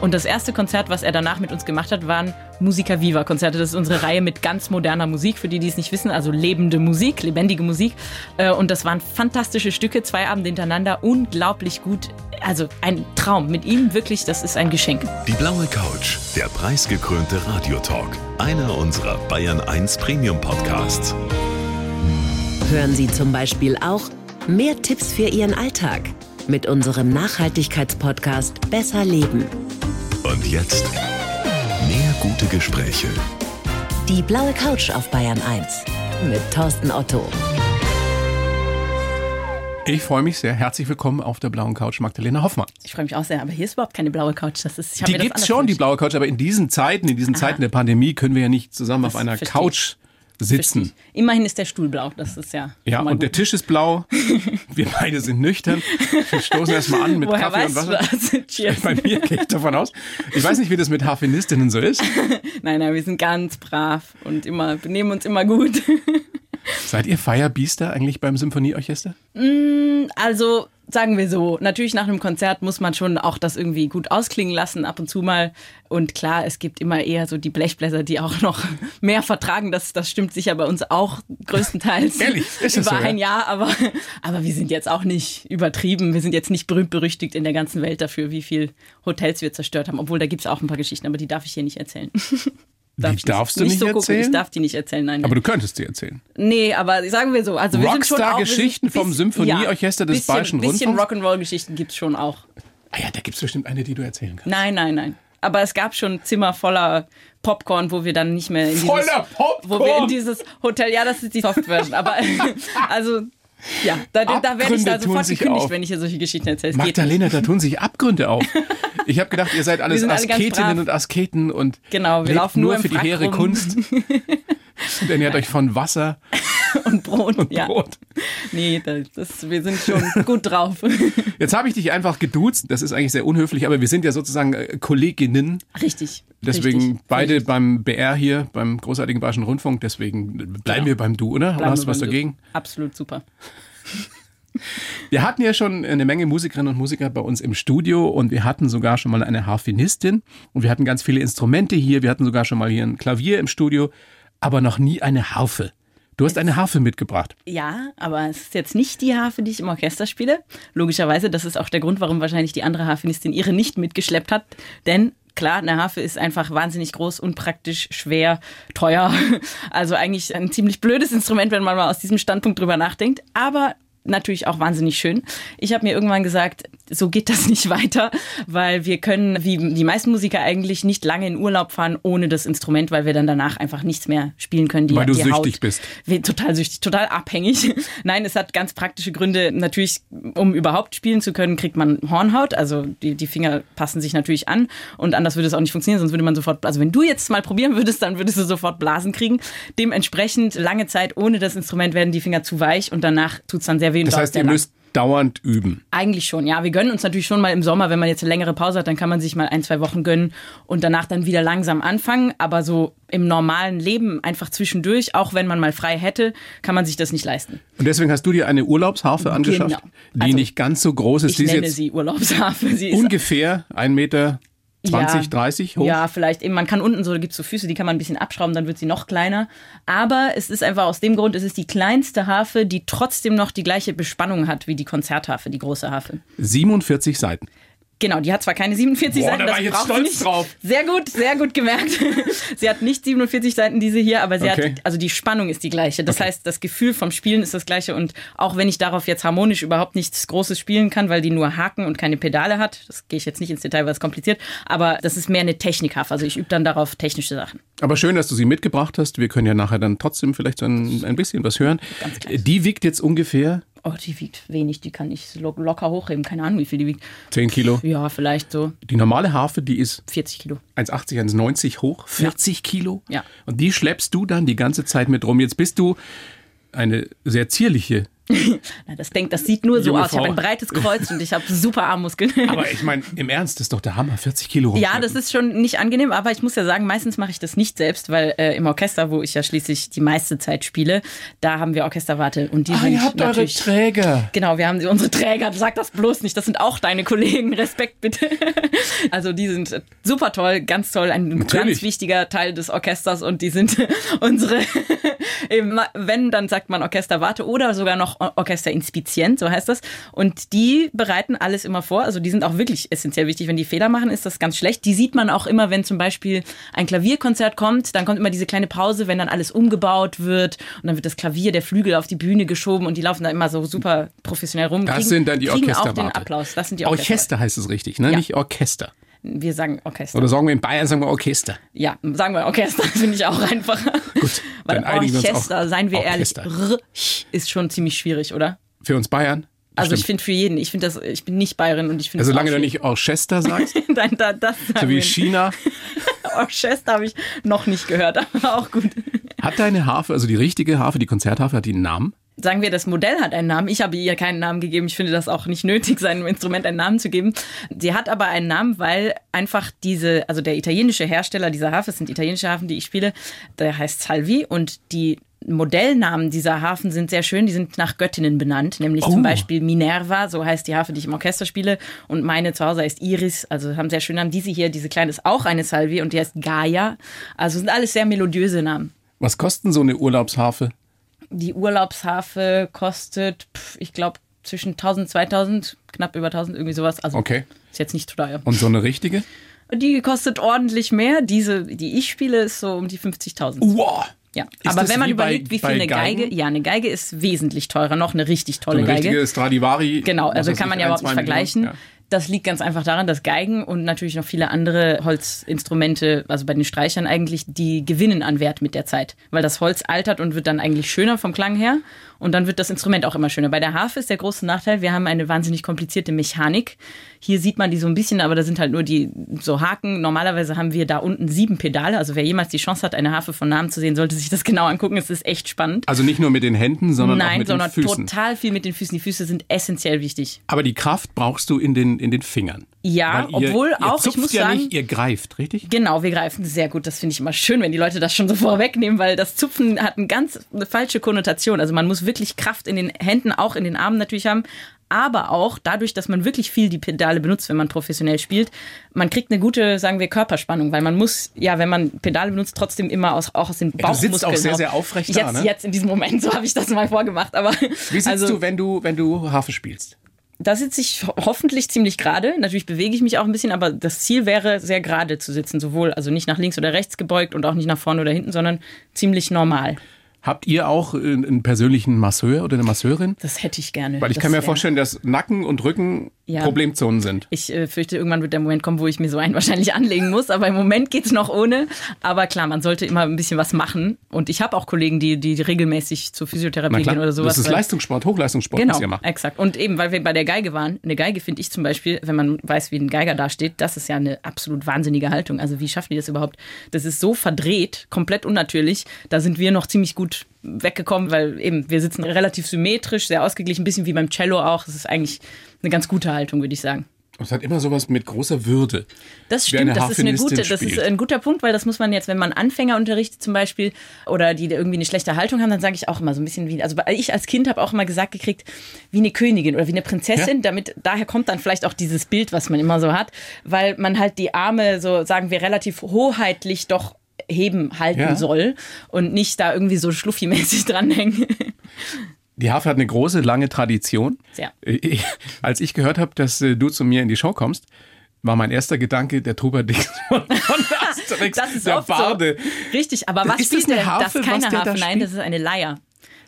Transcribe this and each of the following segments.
Und das erste Konzert, was er danach mit uns gemacht hat, waren Musica Viva Konzerte. Das ist unsere Reihe mit ganz moderner Musik, für die, die es nicht wissen, also lebende Musik, lebendige Musik. Äh, und das waren fantastische Stücke, zwei Abende hintereinander, unglaublich gut. Also ein Traum. Mit ihm wirklich, das ist ein Geschenk. Die blaue Couch, der preisgekrönte Radiotalk. Einer unserer Bayern 1 Premium Podcasts. Hören Sie zum Beispiel auch mehr Tipps für Ihren Alltag mit unserem Nachhaltigkeitspodcast Besser Leben. Und jetzt mehr gute Gespräche. Die blaue Couch auf Bayern 1 mit Thorsten Otto. Ich freue mich sehr. Herzlich willkommen auf der blauen Couch, Magdalena Hoffmann. Ich freue mich auch sehr, aber hier ist überhaupt keine blaue Couch. Das ist, ich Die gibt's anders schon, die blaue Couch, aber in diesen Zeiten, in diesen Zeiten der Pandemie können wir ja nicht zusammen Das auf einer Couch sitzen. Ich. Immerhin ist der Stuhl blau. Das ist ja. Ja, und der gut. Tisch ist blau. Wir beide sind nüchtern. Wir stoßen erstmal an mit Woher Kaffee und Wasser. das? Cheers. Bei mir gehe ich davon aus. Ich weiß nicht, wie das mit Harfenistinnen so ist. Nein, nein, wir sind ganz brav und immer benehmen uns immer gut. Seid ihr Firebeaster eigentlich beim Symphonieorchester? Also sagen wir so, natürlich nach einem Konzert muss man schon auch das irgendwie gut ausklingen lassen, ab und zu mal. Und klar, es gibt immer eher so die Blechbläser, die auch noch mehr vertragen. Das, das stimmt sicher bei uns auch größtenteils. Ehrlich? Ist Über so, ja? ein Jahr, aber, aber wir sind jetzt auch nicht übertrieben. Wir sind jetzt nicht berühmt berüchtigt in der ganzen Welt dafür, wie viel Hotels wir zerstört haben. Obwohl, da gibt es auch ein paar Geschichten, aber die darf ich hier nicht erzählen. Darf Die ich darfst du nicht nicht so gucken. erzählen? Ich darf die nicht erzählen, nein. Aber du könntest sie erzählen. Nee, aber sagen wir so. Also Rockstar-Geschichten ein vom bisschen- Symphonieorchester des bisschen, Bayerischen bisschen Rundfunks? Rock'n'Roll-Geschichten gibt's schon auch. Ah ja, da gibt's bestimmt eine, die du erzählen kannst. Nein, nein, nein. Aber es gab schon Zimmer voller Popcorn, wo wir dann nicht mehr in dieses, Voller Popcorn? wo wir in dieses Hotel, ja, das ist die Softversion, aber also ja, da, da werde ich Abgründe da sofort gekündigt, auf. wenn ich hier solche Geschichten erzähle. Magdalena, da tun sich Abgründe auf. Ich habe gedacht, ihr seid alles alle Asketinnen brav. und Asketen und Genau, wir laufen nur im für die hehre rum. Kunst. Und ernährt euch von Wasser und Brot. und ja. Brot. Nee, das, das, wir sind schon gut drauf. Jetzt habe ich dich einfach geduzt. Das ist eigentlich sehr unhöflich, aber wir sind ja sozusagen äh, Kolleginnen. Richtig. Deswegen richtig, beide richtig. beim BR hier, beim großartigen Bayerischen Rundfunk. Deswegen bleiben wir beim Du, oder? oder Bleiben hast du was beim Du. dagegen? Absolut super. Wir hatten ja schon eine Menge Musikerinnen und Musiker bei uns im Studio und wir hatten sogar schon mal eine Harfenistin und wir hatten ganz viele Instrumente hier. Wir hatten sogar schon mal hier ein Klavier im Studio, aber noch nie eine Harfe. Du hast eine Harfe mitgebracht. Ja, aber es ist jetzt nicht die Harfe, die ich im Orchester spiele. Logischerweise, das ist auch der Grund, warum wahrscheinlich die andere Harfenistin ihre nicht mitgeschleppt hat. Denn klar, eine Harfe ist einfach wahnsinnig groß, unpraktisch, schwer, teuer. Also eigentlich ein ziemlich blödes Instrument, wenn man mal aus diesem Standpunkt drüber nachdenkt. Aber natürlich auch wahnsinnig schön. Ich habe mir irgendwann gesagt, so geht das nicht weiter, weil wir können, wie die meisten Musiker eigentlich, nicht lange in Urlaub fahren ohne das Instrument, weil wir dann danach einfach nichts mehr spielen können. Die, Weil du die süchtig Haut, bist. Total süchtig, total abhängig. Nein, es hat ganz praktische Gründe. Natürlich, um überhaupt spielen zu können, kriegt man Hornhaut. Also die, die Finger passen sich natürlich an. Und anders würde es auch nicht funktionieren, sonst würde man sofort, also wenn du jetzt mal probieren würdest, dann würdest du sofort Blasen kriegen. Dementsprechend lange Zeit ohne das Instrument werden die Finger zu weich und danach tut's dann sehr weh. Und Das heißt, ihr müsst dauernd üben. Eigentlich schon, ja. Wir gönnen uns natürlich schon mal im Sommer, wenn man jetzt eine längere Pause hat, dann kann man sich mal ein, zwei Wochen gönnen und danach dann wieder langsam anfangen. Aber so im normalen Leben, einfach zwischendurch, auch wenn man mal frei hätte, kann man sich das nicht leisten. Und deswegen hast du dir eine Urlaubsharfe angeschafft, Genau. die Also, nicht ganz so groß ist. Ich ist nenne jetzt sie Urlaubshafe. Sie ist ungefähr 1,20 Meter, 20, 30 hoch. Ja, vielleicht eben. Man kann unten so, da gibt's so Füße, die kann man ein bisschen abschrauben, dann wird sie noch kleiner. Aber es ist einfach aus dem Grund, es ist die kleinste Harfe, die trotzdem noch die gleiche Bespannung hat wie die Konzertharfe, die große Harfe. 47 Seiten. Genau, die hat zwar keine 47 Boah, Seiten, da war das ich jetzt braucht sie stolz nicht. drauf. Sehr gut, sehr gut gemerkt. sie hat nicht 47 Seiten, diese hier, aber sie Okay. hat, also die Spannung ist die gleiche. Das heißt, das Gefühl vom Spielen ist das gleiche und auch wenn ich darauf jetzt harmonisch überhaupt nichts Großes spielen kann, weil die nur Haken und keine Pedale hat, das gehe ich jetzt nicht ins Detail, weil es kompliziert, aber das ist mehr eine Technikhaft. Also ich übe dann darauf technische Sachen. Aber schön, dass du sie mitgebracht hast. Wir können ja nachher dann trotzdem vielleicht so ein, ein bisschen was hören. Die wiegt jetzt ungefähr Oh, die wiegt wenig, die kann ich lo locker hochheben. Keine Ahnung, wie viel die wiegt. 10 Kilo. Ja, vielleicht so Die normale Harfe, die ist 40 Kilo. 1,80, 1,90 hoch, 40 Kilo. Ja. Und die schleppst du dann die ganze Zeit mit rum. Jetzt bist du eine sehr zierliche das denkt, das sieht nur so Junge aus. Ich habe ein breites Kreuz und ich habe super Armmuskeln. Aber ich meine, im Ernst, das ist doch der Hammer, 40 Kilo Ja, das ist schon nicht angenehm, aber ich muss ja sagen, meistens mache ich das nicht selbst, weil äh, im Orchester, wo ich ja schließlich die meiste Zeit spiele, da haben wir Orchesterwarte und die Ah, sind ihr habt eure Träger. Genau, wir haben sie, unsere Träger, sag das bloß nicht, das sind auch deine Kollegen, Respekt bitte. Also die sind super toll, ganz toll, ein Natürlich. ganz wichtiger Teil des Orchesters und die sind unsere, wenn, dann sagt man Orchesterwarte oder sogar noch Orchesterinspizient, so heißt das. Und die bereiten alles immer vor, also die sind auch wirklich essentiell wichtig. Wenn die Fehler machen, ist das ganz schlecht. Die sieht man auch immer, wenn zum Beispiel ein Klavierkonzert kommt, dann kommt immer diese kleine Pause, wenn dann alles umgebaut wird und dann wird das Klavier, der Flügel auf die Bühne geschoben und die laufen da immer so super professionell rum. Das kriegen- sind dann die kriegen auch Orchesterwarte. den Applaus. Das sind die Orchester. Orchester heißt es richtig, ne? Ja. Nicht Orchester. Wir sagen Orchester. Oder sagen wir in Bayern, sagen wir Orchester. Ja, sagen wir Orchester, finde ich auch einfacher. Gut, Weil dann wir uns Orchester, auf seien wir Orchester. ehrlich, ist schon ziemlich schwierig, oder? Für uns Bayern? Also ich Stimmt. finde für jeden, ich finde das, ich bin nicht Bayerin und ich finde Also solange auch du nicht Orchester sagst. Nein, da, das so wie. China. Orchester habe ich noch nicht gehört, aber auch gut. Hat deine Harfe, also die richtige Harfe, die Konzertharfe, hat die einen Namen? Sagen wir, das Modell hat einen Namen. Ich habe ihr keinen Namen gegeben. Ich finde das auch nicht nötig, seinem Instrument einen Namen zu geben. Sie hat aber einen Namen, weil einfach diese, also der italienische Hersteller dieser Harfe, es sind italienische Hafen, die ich spiele, der heißt Salvi und die Modellnamen dieser Hafen sind sehr schön. Die sind nach Göttinnen benannt, nämlich Oh. zum Beispiel Minerva, so heißt die Harfe, die ich im Orchester spiele. Und meine zu Hause heißt Iris, also haben sehr schöne Namen. Diese hier, diese kleine ist auch eine Salvi und die heißt Gaia. Also sind alles sehr melodiöse Namen. Was kosten so eine Urlaubsharfe? Die Urlaubshafe kostet, pf, ich glaube, zwischen 1000 2000, knapp über 1000, irgendwie sowas. Also Okay. ist jetzt nicht teuer. Und so eine richtige? Die kostet ordentlich mehr. Diese, die ich spiele, ist so um die 50.000. Wow. Ja, Ist aber wenn man wie bei- überlegt, wie viel eine Geigen? Geige, ja, eine Geige ist wesentlich teurer, noch eine richtig So tolle eine Geige. richtige Stradivari. Genau, also kann man ja überhaupt nicht vergleichen. Millionen, Das liegt ganz einfach daran, dass Geigen und natürlich noch viele andere Holzinstrumente, also bei den Streichern eigentlich, die gewinnen an Wert mit der Zeit. Weil das Holz altert und wird dann eigentlich schöner vom Klang her. Und dann wird das Instrument auch immer schöner. Bei der Harfe ist der große Nachteil, wir haben eine wahnsinnig komplizierte Mechanik. Hier sieht man die so ein bisschen, aber da sind halt nur die so Haken. Normalerweise haben wir da unten sieben Pedale. Also wer jemals die Chance hat, eine Harfe von Namen zu sehen, sollte sich das genau angucken. Es ist echt spannend. Also nicht nur mit den Händen, sondern auch Nein, mit sondern den Füßen. total viel mit den Füßen. Die Füße sind essentiell wichtig. Aber die Kraft brauchst du in den, in den Fingern. Ja, ihr, obwohl ihr auch, ich muss ja sagen, nicht, ihr greift, richtig? Genau, wir greifen sehr gut. Das finde ich immer schön, wenn die Leute das schon so vorwegnehmen, weil das Zupfen hat eine ganz eine falsche Konnotation. Also man muss wirklich Kraft in den Händen, auch in den Armen natürlich haben. Aber auch dadurch, dass man wirklich viel die Pedale benutzt, wenn man professionell spielt, man kriegt eine gute, sagen wir, Körperspannung, weil man muss, ja, wenn man Pedale benutzt, trotzdem immer aus, auch aus den du sitzt auch sehr, sehr aufrecht jetzt, da, ne? Jetzt in diesem Moment, so habe ich das mal vorgemacht. Aber Wie sitzt also, du, wenn du, wenn du Harfe spielst? Da sitze ich ho- hoffentlich ziemlich gerade. Natürlich bewege ich mich auch ein bisschen, aber das Ziel wäre, sehr gerade zu sitzen. Sowohl, also nicht nach links oder rechts gebeugt und auch nicht nach vorne oder hinten, sondern ziemlich normal. Habt ihr auch äh, einen persönlichen Masseur oder eine Masseurin? Das hätte ich gerne. Weil ich das kann mir vorstellen, dass Nacken und Rücken Ja. Problemzonen sind. Ich äh, fürchte, irgendwann wird der Moment kommen, wo ich mir so einen wahrscheinlich anlegen muss. Aber im Moment geht's noch ohne. Aber klar, man sollte immer ein bisschen was machen. Und ich habe auch Kollegen, die, die regelmäßig zur Physiotherapie klar, gehen oder sowas. das ist Leistungssport, Hochleistungssport, Genau, was ihr macht. exakt. Und eben, weil wir bei der Geige waren, eine Geige finde ich zum Beispiel, wenn man weiß, wie ein Geiger dasteht, das ist ja eine absolut wahnsinnige Haltung. Also wie schaffen die das überhaupt? Das ist so verdreht, komplett unnatürlich. Da sind wir noch ziemlich gut weggekommen, weil eben wir sitzen relativ symmetrisch, sehr ausgeglichen, ein bisschen wie beim Cello auch. Das ist eigentlich eine ganz gute Haltung, würde ich sagen. Es hat immer sowas mit großer Würde. Das stimmt, das ist eine gute, das ist ein guter Punkt, weil das muss man jetzt, wenn man Anfänger unterrichtet zum Beispiel oder die irgendwie eine schlechte Haltung haben, dann sage ich auch immer so ein bisschen wie, also ich als Kind habe auch immer gesagt gekriegt, wie eine Königin oder wie eine Prinzessin, Ja. damit daher kommt dann vielleicht auch dieses Bild, was man immer so hat, weil man halt die Arme so sagen wir relativ hoheitlich doch heben halten Ja. soll und nicht da irgendwie so schluffi-mäßig dranhängen. Die Harfe hat eine große, lange Tradition. Sehr. Ich, als ich gehört habe, dass äh, du zu mir in die Show kommst, war mein erster Gedanke der Trubadix von, von Asterix, Das ist der Barde. so. Richtig, aber was Ist das spielt eine der? Harfe, das ist keine der da Harfe, nein, das ist eine Leier.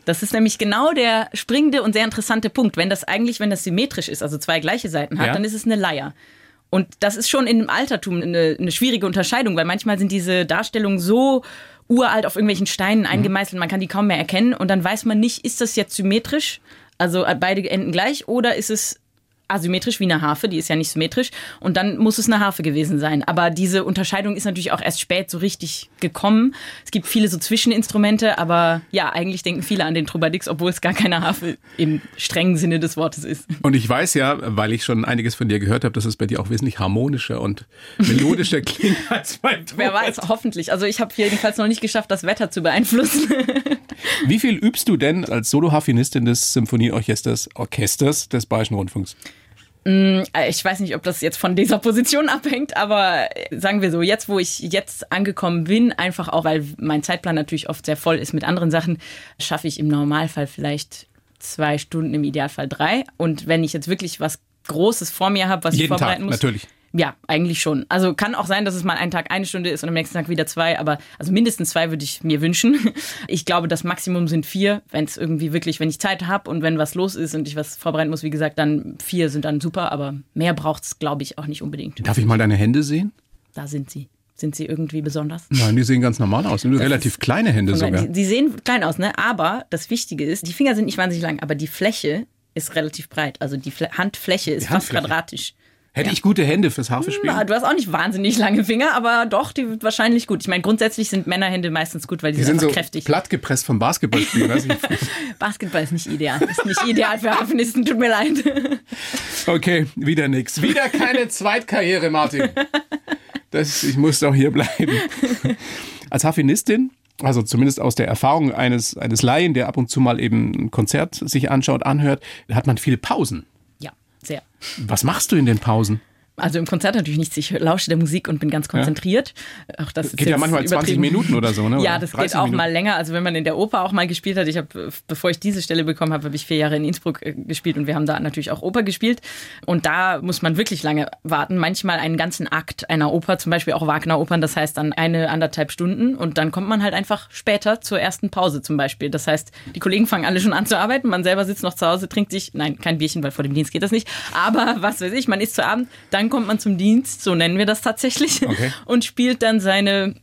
Das ist nämlich genau der springende und sehr interessante Punkt. Wenn das eigentlich, wenn das symmetrisch ist, also zwei gleiche Seiten hat, Ja. dann ist es eine Leier. Und das ist schon im Altertum eine, eine schwierige Unterscheidung, weil manchmal sind diese Darstellungen so uralt auf irgendwelchen Steinen eingemeißelt, man kann die kaum mehr erkennen. Und dann weiß man nicht, ist das jetzt symmetrisch, also beide Enden gleich, oder ist es asymmetrisch wie eine Harfe, die ist ja nicht symmetrisch und dann muss es eine Harfe gewesen sein. Aber diese Unterscheidung ist natürlich auch erst spät so richtig gekommen. Es gibt viele so Zwischeninstrumente, aber ja, eigentlich denken viele an den Trubadix, obwohl es gar keine Harfe im strengen Sinne des Wortes ist. Und ich weiß ja, weil ich schon einiges von dir gehört habe, dass es bei dir auch wesentlich harmonischer und melodischer klingt als Trubadix. Wer weiß, hoffentlich. Also ich habe jedenfalls noch nicht geschafft, das Wetter zu beeinflussen. Wie viel übst du denn als Soloharfenistin des Symphonieorchesters Orchesters des Bayerischen Rundfunks? Äh, ich weiß nicht, ob das jetzt von dieser Position abhängt, aber äh, sagen wir so, jetzt wo ich jetzt angekommen bin, einfach auch, weil mein Zeitplan natürlich oft sehr voll ist mit anderen Sachen, schaffe ich im Normalfall vielleicht zwei Stunden, im Idealfall drei. Und wenn ich jetzt wirklich was Großes vor mir habe, was Jeden ich vorbereiten Tag, muss. natürlich. Ja, eigentlich schon. Also kann auch sein, dass es mal einen Tag eine Stunde ist und am nächsten Tag wieder zwei, aber also mindestens zwei würde ich mir wünschen. Ich glaube, das Maximum sind vier, wenn es irgendwie wirklich, wenn ich Zeit habe und wenn was los ist und ich was vorbereiten muss, wie gesagt, dann vier sind dann super, aber mehr braucht es, glaube ich, auch nicht unbedingt. Darf ich mal deine Hände sehen? Da sind sie. Sind sie irgendwie besonders? Nein, die sehen ganz normal aus. Nur relativ kleine Hände sogar. Die, die sehen klein aus, ne? Aber das Wichtige ist, die Finger sind nicht wahnsinnig lang, aber die Fläche ist relativ breit. Also die Fl Handfläche ist Die fast Handfläche. quadratisch. Hätte ich gute Hände fürs Harfespielen? Na, du hast auch nicht wahnsinnig lange Finger, aber doch, die sind wahrscheinlich gut. Ich meine, grundsätzlich sind Männerhände meistens gut, weil die, Die sind sind so kräftig. plattgepresst vom Basketballspielen. Ich. Basketball ist nicht ideal. Ist nicht ideal für Harfenisten, tut mir leid. Okay, wieder nix. Wieder keine Zweitkarriere, Martin. Das, ich muss doch hier bleiben. Als Harfenistin, also zumindest aus der Erfahrung eines, eines Laien, der ab und zu mal eben ein Konzert sich anschaut, anhört, hat man viele Pausen. Sehr. Was machst du in den Pausen? Also im Konzert natürlich nichts. Ich lausche der Musik und bin ganz konzentriert. Auch das ist Geht ja manchmal 20 übertrieben. Minuten oder so, ne? Ja, Oder das 30 geht auch Minuten. mal länger. Also wenn man in der Oper auch mal gespielt hat, ich habe, bevor ich diese Stelle bekommen habe, habe ich vier Jahre in Innsbruck äh, gespielt und wir haben da natürlich auch Oper gespielt. Und da muss man wirklich lange warten. Manchmal einen ganzen Akt einer Oper, zum Beispiel auch Wagner-Opern, das heißt dann eine, anderthalb Stunden. Und dann kommt man halt einfach später zur ersten Pause zum Beispiel. Das heißt, die Kollegen fangen alle schon an zu arbeiten, man selber sitzt noch zu Hause, trinkt sich, nein, kein Bierchen, weil vor dem Dienst geht das nicht. Aber was weiß ich, man isst zu Abend, dann kommt man zum Dienst, so nennen wir das tatsächlich, Okay. und spielt dann seine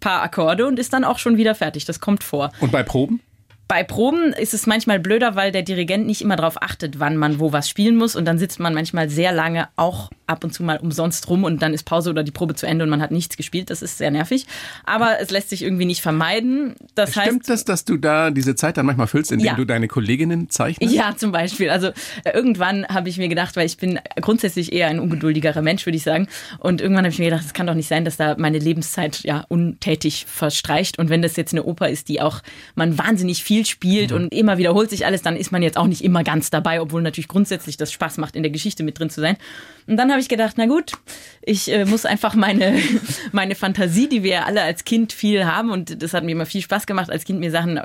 paar Akkorde und ist dann auch schon wieder fertig. Das kommt vor. Und bei Proben? Bei Proben ist es manchmal blöder, weil der Dirigent nicht immer darauf achtet, wann man wo was spielen muss. Und dann sitzt man manchmal sehr lange auch ab und zu mal umsonst rum und dann ist Pause oder die Probe zu Ende und man hat nichts gespielt. Das ist sehr nervig. Aber es lässt sich irgendwie nicht vermeiden. Das heißt, Stimmt das, dass du da diese Zeit dann manchmal füllst, indem Ja. du deine Kolleginnen zeichnest? Ja, zum Beispiel. Also äh, irgendwann habe ich mir gedacht, weil ich bin grundsätzlich eher ein ungeduldigerer Mensch, würde ich sagen. Und irgendwann habe ich mir gedacht, es kann doch nicht sein, dass da meine Lebenszeit ja untätig verstreicht. Und wenn das jetzt eine Oper ist, die auch man wahnsinnig viel spielt und immer wiederholt sich alles, dann ist man jetzt auch nicht immer ganz dabei, obwohl natürlich grundsätzlich das Spaß macht, in der Geschichte mit drin zu sein. Und dann habe ich gedacht, na gut, ich äh, muss einfach meine, meine Fantasie, die wir ja alle als Kind viel haben, und das hat mir immer viel Spaß gemacht, als Kind mir Sachen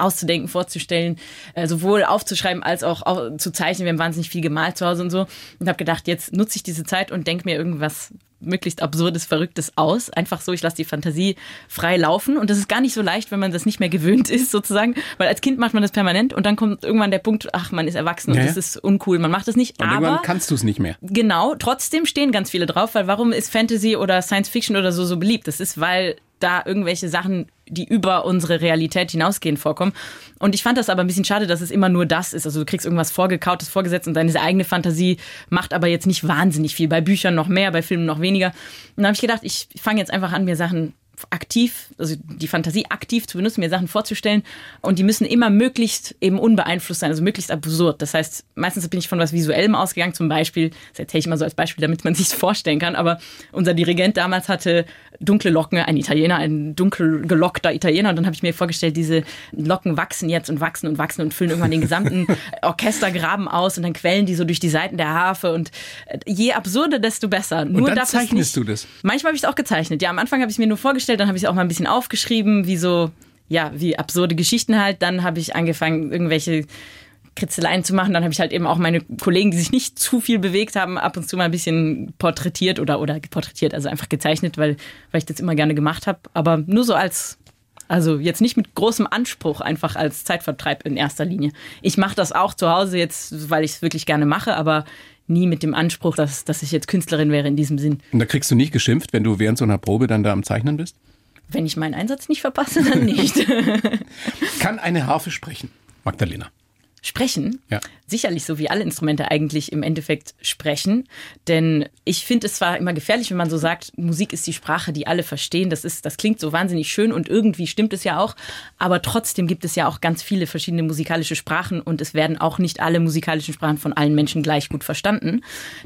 auszudenken, vorzustellen, äh, sowohl aufzuschreiben als auch, auch zu zeichnen. Wir haben wahnsinnig viel gemalt zu Hause und so. Und habe gedacht, jetzt nutze ich diese Zeit und denke mir irgendwas möglichst absurdes, verrücktes aus. Einfach so, ich lasse die Fantasie frei laufen. Und das ist gar nicht so leicht, wenn man das nicht mehr gewöhnt ist, sozusagen. Weil als Kind macht man das permanent und dann kommt irgendwann der Punkt, ach, man ist erwachsen und das ist uncool, man macht das nicht. Und Aber irgendwann kannst du es nicht mehr. Genau, trotzdem stehen ganz viele drauf, weil warum ist Fantasy oder Science Fiction oder so so beliebt? Das ist, weil da irgendwelche Sachen, die über unsere Realität hinausgehen, vorkommen. Und ich fand das aber ein bisschen schade, dass es immer nur das ist. Also du kriegst irgendwas vorgekautes, vorgesetzt und deine eigene Fantasie macht aber jetzt nicht wahnsinnig viel. Bei Büchern noch mehr, bei Filmen noch weniger. Und da habe ich gedacht, ich fange jetzt einfach an, mir Sachen aktiv, also die Fantasie aktiv zu benutzen, mir Sachen vorzustellen. Und die müssen immer möglichst eben unbeeinflusst sein, also möglichst absurd. Das heißt, meistens bin ich von was Visuellem ausgegangen, zum Beispiel, das erzähle ich mal so als Beispiel, damit man sich vorstellen kann, aber unser Dirigent damals hatte dunkle Locken, ein Italiener, ein dunkel gelockter Italiener. Und dann habe ich mir vorgestellt, diese Locken wachsen jetzt und wachsen und wachsen und füllen irgendwann den gesamten Orchestergraben aus und dann quellen die so durch die Seiten der Harfe. Und je absurder, desto besser. Nur Und dann zeichnest nicht, du das? Manchmal habe ich es auch gezeichnet. Ja, am Anfang habe ich mir nur vorgestellt, dann habe ich es auch mal ein bisschen aufgeschrieben, wie so, ja, wie absurde Geschichten halt. Dann habe ich angefangen, irgendwelche Kritzeleien zu machen. Dann habe ich halt eben auch meine Kollegen, die sich nicht zu viel bewegt haben, ab und zu mal ein bisschen porträtiert oder, oder porträtiert, also einfach gezeichnet, weil, weil ich das immer gerne gemacht habe. Aber nur so als, also jetzt nicht mit großem Anspruch, einfach als Zeitvertreib in erster Linie. Ich mache das auch zu Hause jetzt, weil ich es wirklich gerne mache, aber nie mit dem Anspruch, dass, dass ich jetzt Künstlerin wäre in diesem Sinn. Und da kriegst du nicht geschimpft, wenn du während so einer Probe dann da am Zeichnen bist? Wenn ich meinen Einsatz nicht verpasse, dann nicht. Kann eine Harfe sprechen? Magdalena. Sprechen. Ja. Sicherlich, so wie alle Instrumente eigentlich im Endeffekt sprechen. Denn ich finde es zwar immer gefährlich, wenn man so sagt, Musik ist die Sprache, die alle verstehen. Das, ist, das klingt so wahnsinnig schön und irgendwie stimmt es ja auch. Aber trotzdem gibt es ja auch ganz viele verschiedene musikalische Sprachen und es werden auch nicht alle musikalischen Sprachen von allen Menschen gleich gut verstanden.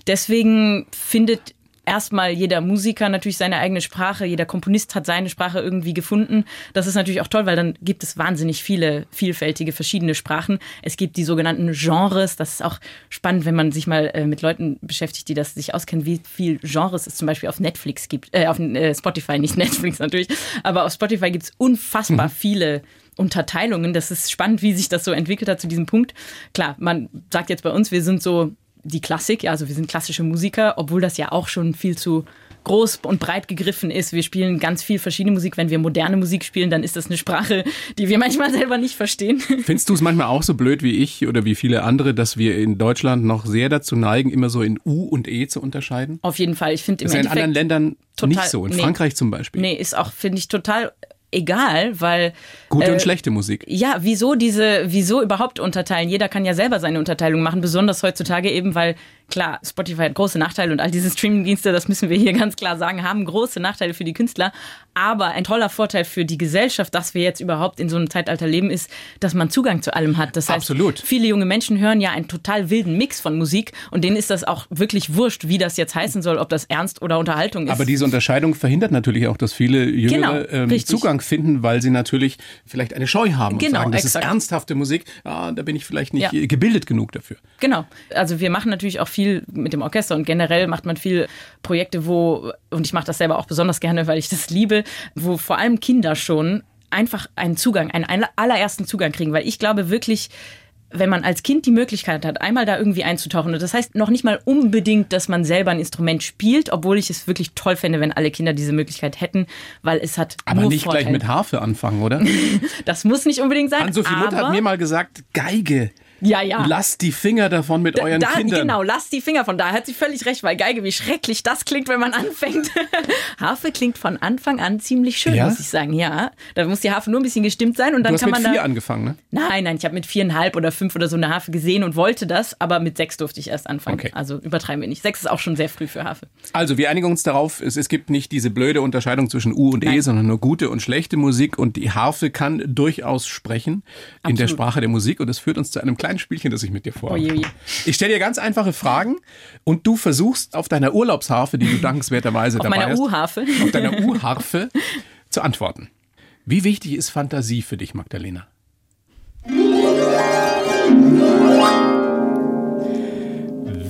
Deswegen findet erstmal jeder Musiker natürlich seine eigene Sprache, jeder Komponist hat seine Sprache irgendwie gefunden. Das ist natürlich auch toll, weil dann gibt es wahnsinnig viele vielfältige verschiedene Sprachen. Es gibt die sogenannten Genres. Das ist auch spannend, wenn man sich mal äh, mit Leuten beschäftigt, die das sich auskennen, wie viel Genres es zum Beispiel auf Netflix gibt, äh, auf äh, Spotify, nicht Netflix natürlich, aber auf Spotify gibt es unfassbar mhm. viele Unterteilungen. Das ist spannend, wie sich das so entwickelt hat zu diesem Punkt. Klar, man sagt jetzt bei uns, wir sind so die Klassik, ja, also wir sind klassische Musiker, obwohl das ja auch schon viel zu groß und breit gegriffen ist. Wir spielen ganz viel verschiedene Musik. Wenn wir moderne Musik spielen, dann ist das eine Sprache, die wir manchmal selber nicht verstehen. Findest du es manchmal auch so blöd wie ich oder wie viele andere, dass wir in Deutschland noch sehr dazu neigen, immer so in U und E zu unterscheiden? Auf jeden Fall. Ich finde im ist ja in anderen Ländern total, nicht so. In nee, Frankreich zum Beispiel. Nee, ist auch, finde ich, total egal, weil. Gute äh, und schlechte Musik. Ja, wieso diese, wieso überhaupt unterteilen? Jeder kann ja selber seine Unterteilung machen, besonders heutzutage eben, weil klar, Spotify hat große Nachteile und all diese Streamingdienste, das müssen wir hier ganz klar sagen, haben große Nachteile für die Künstler. Aber ein toller Vorteil für die Gesellschaft, dass wir jetzt überhaupt in so einem Zeitalter leben, ist, dass man Zugang zu allem hat. Das heißt, Absolut. viele junge Menschen hören ja einen total wilden Mix von Musik und denen ist das auch wirklich wurscht, wie das jetzt heißen soll, ob das Ernst oder Unterhaltung ist. Aber diese Unterscheidung verhindert natürlich auch, dass viele Jüngere genau, ähm, Zugang finden, weil sie natürlich vielleicht eine Scheu haben genau, und sagen, das exakt. ist ernsthafte Musik, ah, da bin ich vielleicht nicht ja. gebildet genug dafür. Genau. Also wir machen natürlich auch viel mit dem Orchester und generell macht man viel Projekte, wo, und ich mache das selber auch besonders gerne, weil ich das liebe, wo vor allem Kinder schon einfach einen Zugang, einen allerersten Zugang kriegen, weil ich glaube wirklich, wenn man als Kind die Möglichkeit hat, einmal da irgendwie einzutauchen, und das heißt noch nicht mal unbedingt, dass man selber ein Instrument spielt, obwohl ich es wirklich toll fände, wenn alle Kinder diese Möglichkeit hätten, weil es hat. Aber nur nicht Vorteile. gleich mit Harfe anfangen, oder? das muss nicht unbedingt sein. Ann-Sophie Mutter hat mir mal gesagt, Geige. Ja, ja. Lasst die Finger davon mit euren da, Kindern. Genau, lasst die Finger von da. Hat sie völlig recht, weil Geige, wie schrecklich das klingt, wenn man anfängt. Harfe klingt von Anfang an ziemlich schön, ja? muss ich sagen. Ja, da muss die Harfe nur ein bisschen gestimmt sein und dann du hast kann mit man vier da. angefangen, ne? Nein, nein, ich habe mit viereinhalb oder fünf oder so eine Harfe gesehen und wollte das, aber mit sechs durfte ich erst anfangen. Okay. Also übertreiben wir nicht. Sechs ist auch schon sehr früh für Harfe. Also wir einigen uns darauf, es, es gibt nicht diese blöde Unterscheidung zwischen U und E, Nein. sondern nur gute und schlechte Musik und die Harfe kann durchaus sprechen in der Absolut. Sprache der Musik und das führt uns zu einem kleinen Spielchen, das ich mit dir vorhabe. Oje, oje. Ich stelle dir ganz einfache Fragen und du versuchst auf deiner Urlaubsharfe, die du dankenswerterweise Auf dabei hast, U-Harfe. auf deiner U-Harfe zu antworten. Wie wichtig ist Fantasie für dich, Magdalena?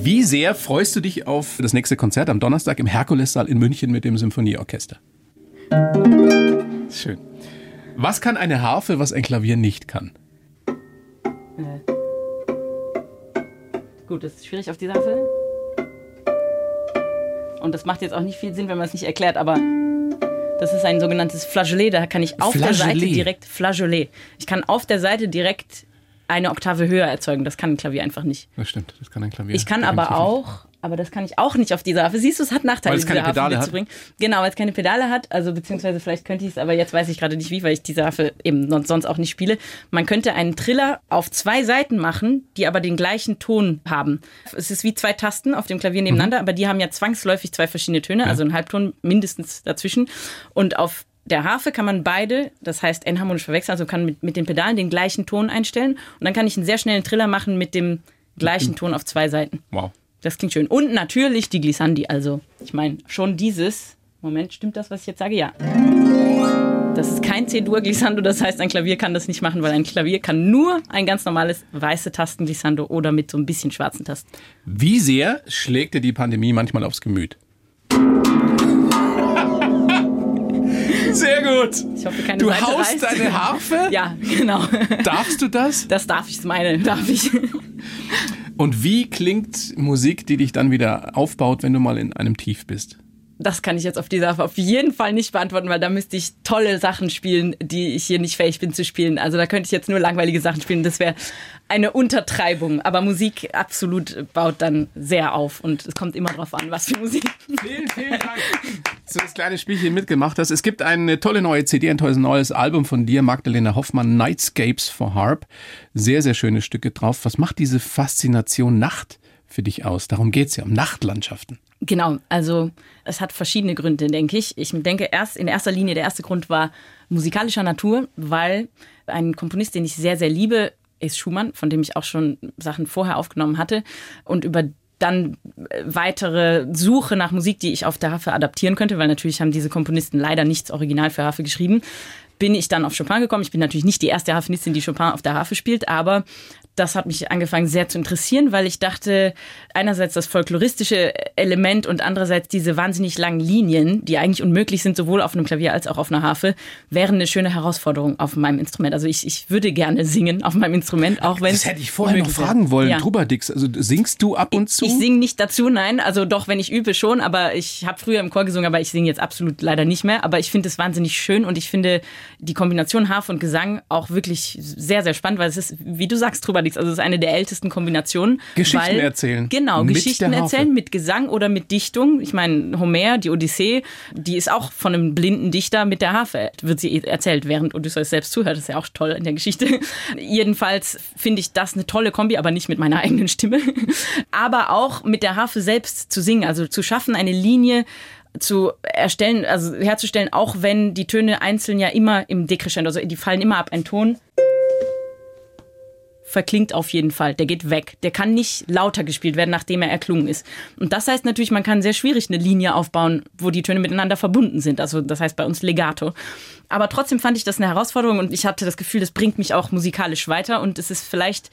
Wie sehr freust du dich auf das nächste Konzert am Donnerstag im Herkulessaal in München mit dem Symphonieorchester? Schön. Was kann eine Harfe, was ein Klavier nicht kann? Gut, das ist schwierig auf die Harfe. Und das macht jetzt auch nicht viel Sinn, wenn man es nicht erklärt, aber das ist ein sogenanntes Flageolet. Da kann ich auf der Seite Flageolet. direkt Flageolet. Ich kann auf der Seite direkt eine Oktave höher erzeugen. Das kann ein Klavier einfach nicht. Das stimmt, das kann ein Klavier. Ich kann aber auch, aber das kann ich auch nicht auf dieser Harfe. Siehst du, es hat Nachteile, Weil es keine diese Harfe Pedale hat? mitzubringen. Genau, weil es keine Pedale hat. Also beziehungsweise vielleicht könnte ich es, aber jetzt weiß ich gerade nicht wie, weil ich diese Harfe eben sonst auch nicht spiele. Man könnte einen Triller auf zwei Seiten machen, die aber den gleichen Ton haben. Es ist wie zwei Tasten auf dem Klavier Mhm. nebeneinander, aber die haben ja zwangsläufig zwei verschiedene Töne, also einen Halbton mindestens dazwischen. Und auf der Harfe kann man beide, das heißt enharmonisch verwechseln, also kann mit, mit den Pedalen den gleichen Ton einstellen und dann kann ich einen sehr schnellen Triller machen mit dem gleichen Ton auf zwei Seiten. Wow. Das klingt schön. Und natürlich die Glissandi. Also, ich meine, schon dieses. Moment, stimmt das, was ich jetzt sage? Ja. Das ist kein C-Dur-Glissando, das heißt, ein Klavier kann das nicht machen, weil ein Klavier kann nur ein ganz normales weiße Tasten-Glissando oder mit so ein bisschen schwarzen Tasten. Wie sehr schlägt dir die Pandemie manchmal aufs Gemüt? Sehr gut. Ich hoffe, keine Du Seite haust reißt. deine Harfe? Ja, genau. Darfst du das? Das darf ich, meine, darf ich. Und wie klingt Musik, die dich dann wieder aufbaut, wenn du mal in einem Tief bist? Das kann ich jetzt auf dieser auf jeden Fall nicht beantworten, weil da müsste ich tolle Sachen spielen, die ich hier nicht fähig bin zu spielen. Also da könnte ich jetzt nur langweilige Sachen spielen. Das wäre eine Untertreibung. Aber Musik absolut baut dann sehr auf und es kommt immer drauf an, was für Musik. Vielen, vielen Dank. So das kleine Spielchen mitgemacht hast. Es gibt eine tolle neue CD, ein tolles neues Album von dir, Magdalena Hoffmann, Nightscapes for Harp. Sehr, sehr schöne Stücke drauf. Was macht diese Faszination Nacht für dich aus? Darum geht's ja, um Nachtlandschaften. Genau, also es hat verschiedene Gründe, denke ich. Ich denke, erst in erster Linie der erste Grund war musikalischer Natur, weil ein Komponist, den ich sehr, sehr liebe, ist Schumann, von dem ich auch schon Sachen vorher aufgenommen hatte und über dann weitere Suche nach Musik, die ich auf der Harfe adaptieren könnte, weil natürlich haben diese Komponisten leider nichts original für Harfe geschrieben, bin ich dann auf Chopin gekommen. Ich bin natürlich nicht die erste Harfenistin, die Chopin auf der Harfe spielt, aber das hat mich angefangen sehr zu interessieren, weil ich dachte, einerseits das folkloristische Element und andererseits diese wahnsinnig langen Linien, die eigentlich unmöglich sind, sowohl auf einem Klavier als auch auf einer Harfe, wären eine schöne Herausforderung auf meinem Instrument. Also ich, ich würde gerne singen auf meinem Instrument, auch wenn Das hätte ich vorher noch fragen wollen. Ja. Trubadix, also singst du ab und zu? Ich singe nicht dazu, nein. Also doch, wenn ich übe schon, aber ich habe früher im Chor gesungen, aber ich singe jetzt absolut leider nicht mehr. Aber ich finde es wahnsinnig schön und ich finde die Kombination Harfe und Gesang auch wirklich sehr, sehr spannend, weil es ist, wie du sagst, Trubadix, also es ist eine der ältesten Kombinationen. Geschichten weil, erzählen. Genau, Mit Geschichten erzählen mit Gesang oder mit Dichtung. Ich meine, Homer, die Odyssee, die ist auch von einem blinden Dichter mit der Harfe, wird sie erzählt, während Odysseus selbst zuhört. Das ist ja auch toll in der Geschichte. Jedenfalls finde ich das eine tolle Kombi, aber nicht mit meiner eigenen Stimme. Aber auch mit der Harfe selbst zu singen, also zu schaffen, eine Linie zu erstellen, also herzustellen, auch wenn die Töne einzeln ja immer im Dekrescendo, also die fallen immer ab. Ein Ton verklingt auf jeden Fall. Der geht weg. Der kann nicht lauter gespielt werden, nachdem er erklungen ist. Und das heißt natürlich, man kann sehr schwierig eine Linie aufbauen, wo die Töne miteinander verbunden sind. Also das heißt bei uns Legato. Aber trotzdem fand ich das eine Herausforderung und ich hatte das Gefühl, das bringt mich auch musikalisch weiter und es ist vielleicht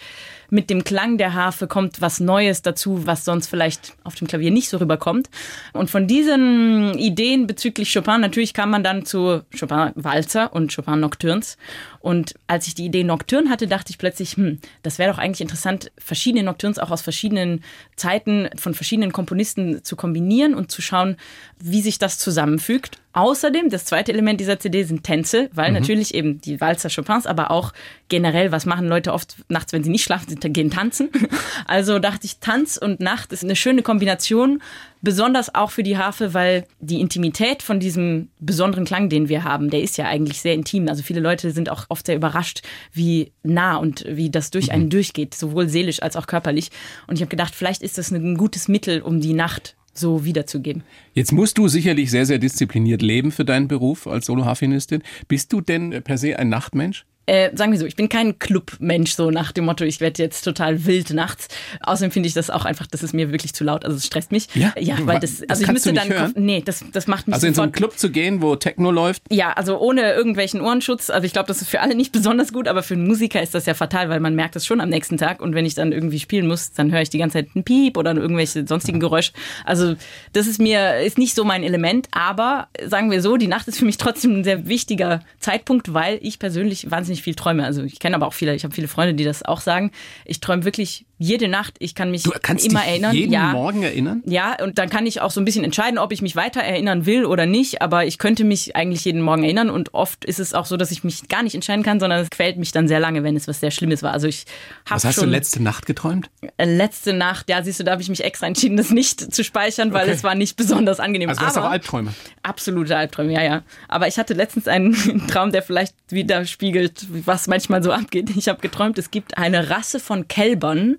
mit dem Klang der Harfe kommt was Neues dazu, was sonst vielleicht auf dem Klavier nicht so rüberkommt. Und von diesen Ideen bezüglich Chopin, natürlich kam man dann zu Chopin Walzer und Chopin Nocturnes. Und als ich die Idee Nocturne hatte, dachte ich plötzlich, hm, das wäre doch eigentlich interessant, verschiedene Nocturnes auch aus verschiedenen Zeiten von verschiedenen Komponisten zu kombinieren und zu schauen, wie sich das zusammenfügt. Außerdem, das zweite Element dieser CD sind Tänze, weil natürlich eben die Walzer Chopins, aber auch generell, was machen Leute oft nachts, wenn sie nicht schlafen, sie gehen tanzen. Also dachte ich, Tanz und Nacht ist eine schöne Kombination, besonders auch für die Harfe, weil die Intimität von diesem besonderen Klang, den wir haben, der ist ja eigentlich sehr intim. Also viele Leute sind auch oft sehr überrascht, wie nah und wie das durch einen durchgeht, sowohl seelisch als auch körperlich. Und ich habe gedacht, vielleicht ist das ein gutes Mittel, um die Nacht so wiederzugeben. Jetzt musst du sicherlich sehr, sehr diszipliniert leben für deinen Beruf als Soloharfenistin. Bist du denn per se ein Nachtmensch? Äh, sagen wir so, ich bin kein Clubmensch, so nach dem Motto, ich werde jetzt total wild nachts. Außerdem finde ich das auch einfach, das ist mir wirklich zu laut, also es stresst mich. Ja? Ja, weil das, das also ich müsste dann, hören? nee, das, das macht mich Also in so einen Club zu gehen, wo Techno läuft? Ja, also ohne irgendwelchen Ohrenschutz. Also ich glaube, das ist für alle nicht besonders gut, aber für einen Musiker ist das ja fatal, weil man merkt es schon am nächsten Tag. Und wenn ich dann irgendwie spielen muss, dann höre ich die ganze Zeit einen Piep oder irgendwelche sonstigen Geräusche. Also das ist mir, ist nicht so mein Element. Aber sagen wir so, die Nacht ist für mich trotzdem ein sehr wichtiger Zeitpunkt, weil ich persönlich wahnsinnig viel träume. Also ich kenne aber auch viele, ich habe viele Freunde, die das auch sagen. Ich träume wirklich jede Nacht. Ich kann mich Du kannst immer dich erinnern. jeden ja. Morgen erinnern? Ja, und dann kann ich auch so ein bisschen entscheiden, ob ich mich weiter erinnern will oder nicht. Aber ich könnte mich eigentlich jeden Morgen erinnern. Und oft ist es auch so, dass ich mich gar nicht entscheiden kann, sondern es quält mich dann sehr lange, wenn es was sehr Schlimmes war. Also ich habe Was hast schon du letzte Nacht geträumt? äh, letzte Nacht, ja, siehst du, da habe ich mich extra entschieden, das nicht zu speichern, weil Okay. es war nicht besonders angenehm. Also du hast Aber- auch Albträume. Absolute Albträume, ja, ja. Aber ich hatte letztens einen Traum, der vielleicht widerspiegelt, was manchmal so abgeht. Ich habe geträumt, es gibt eine Rasse von Kälbern,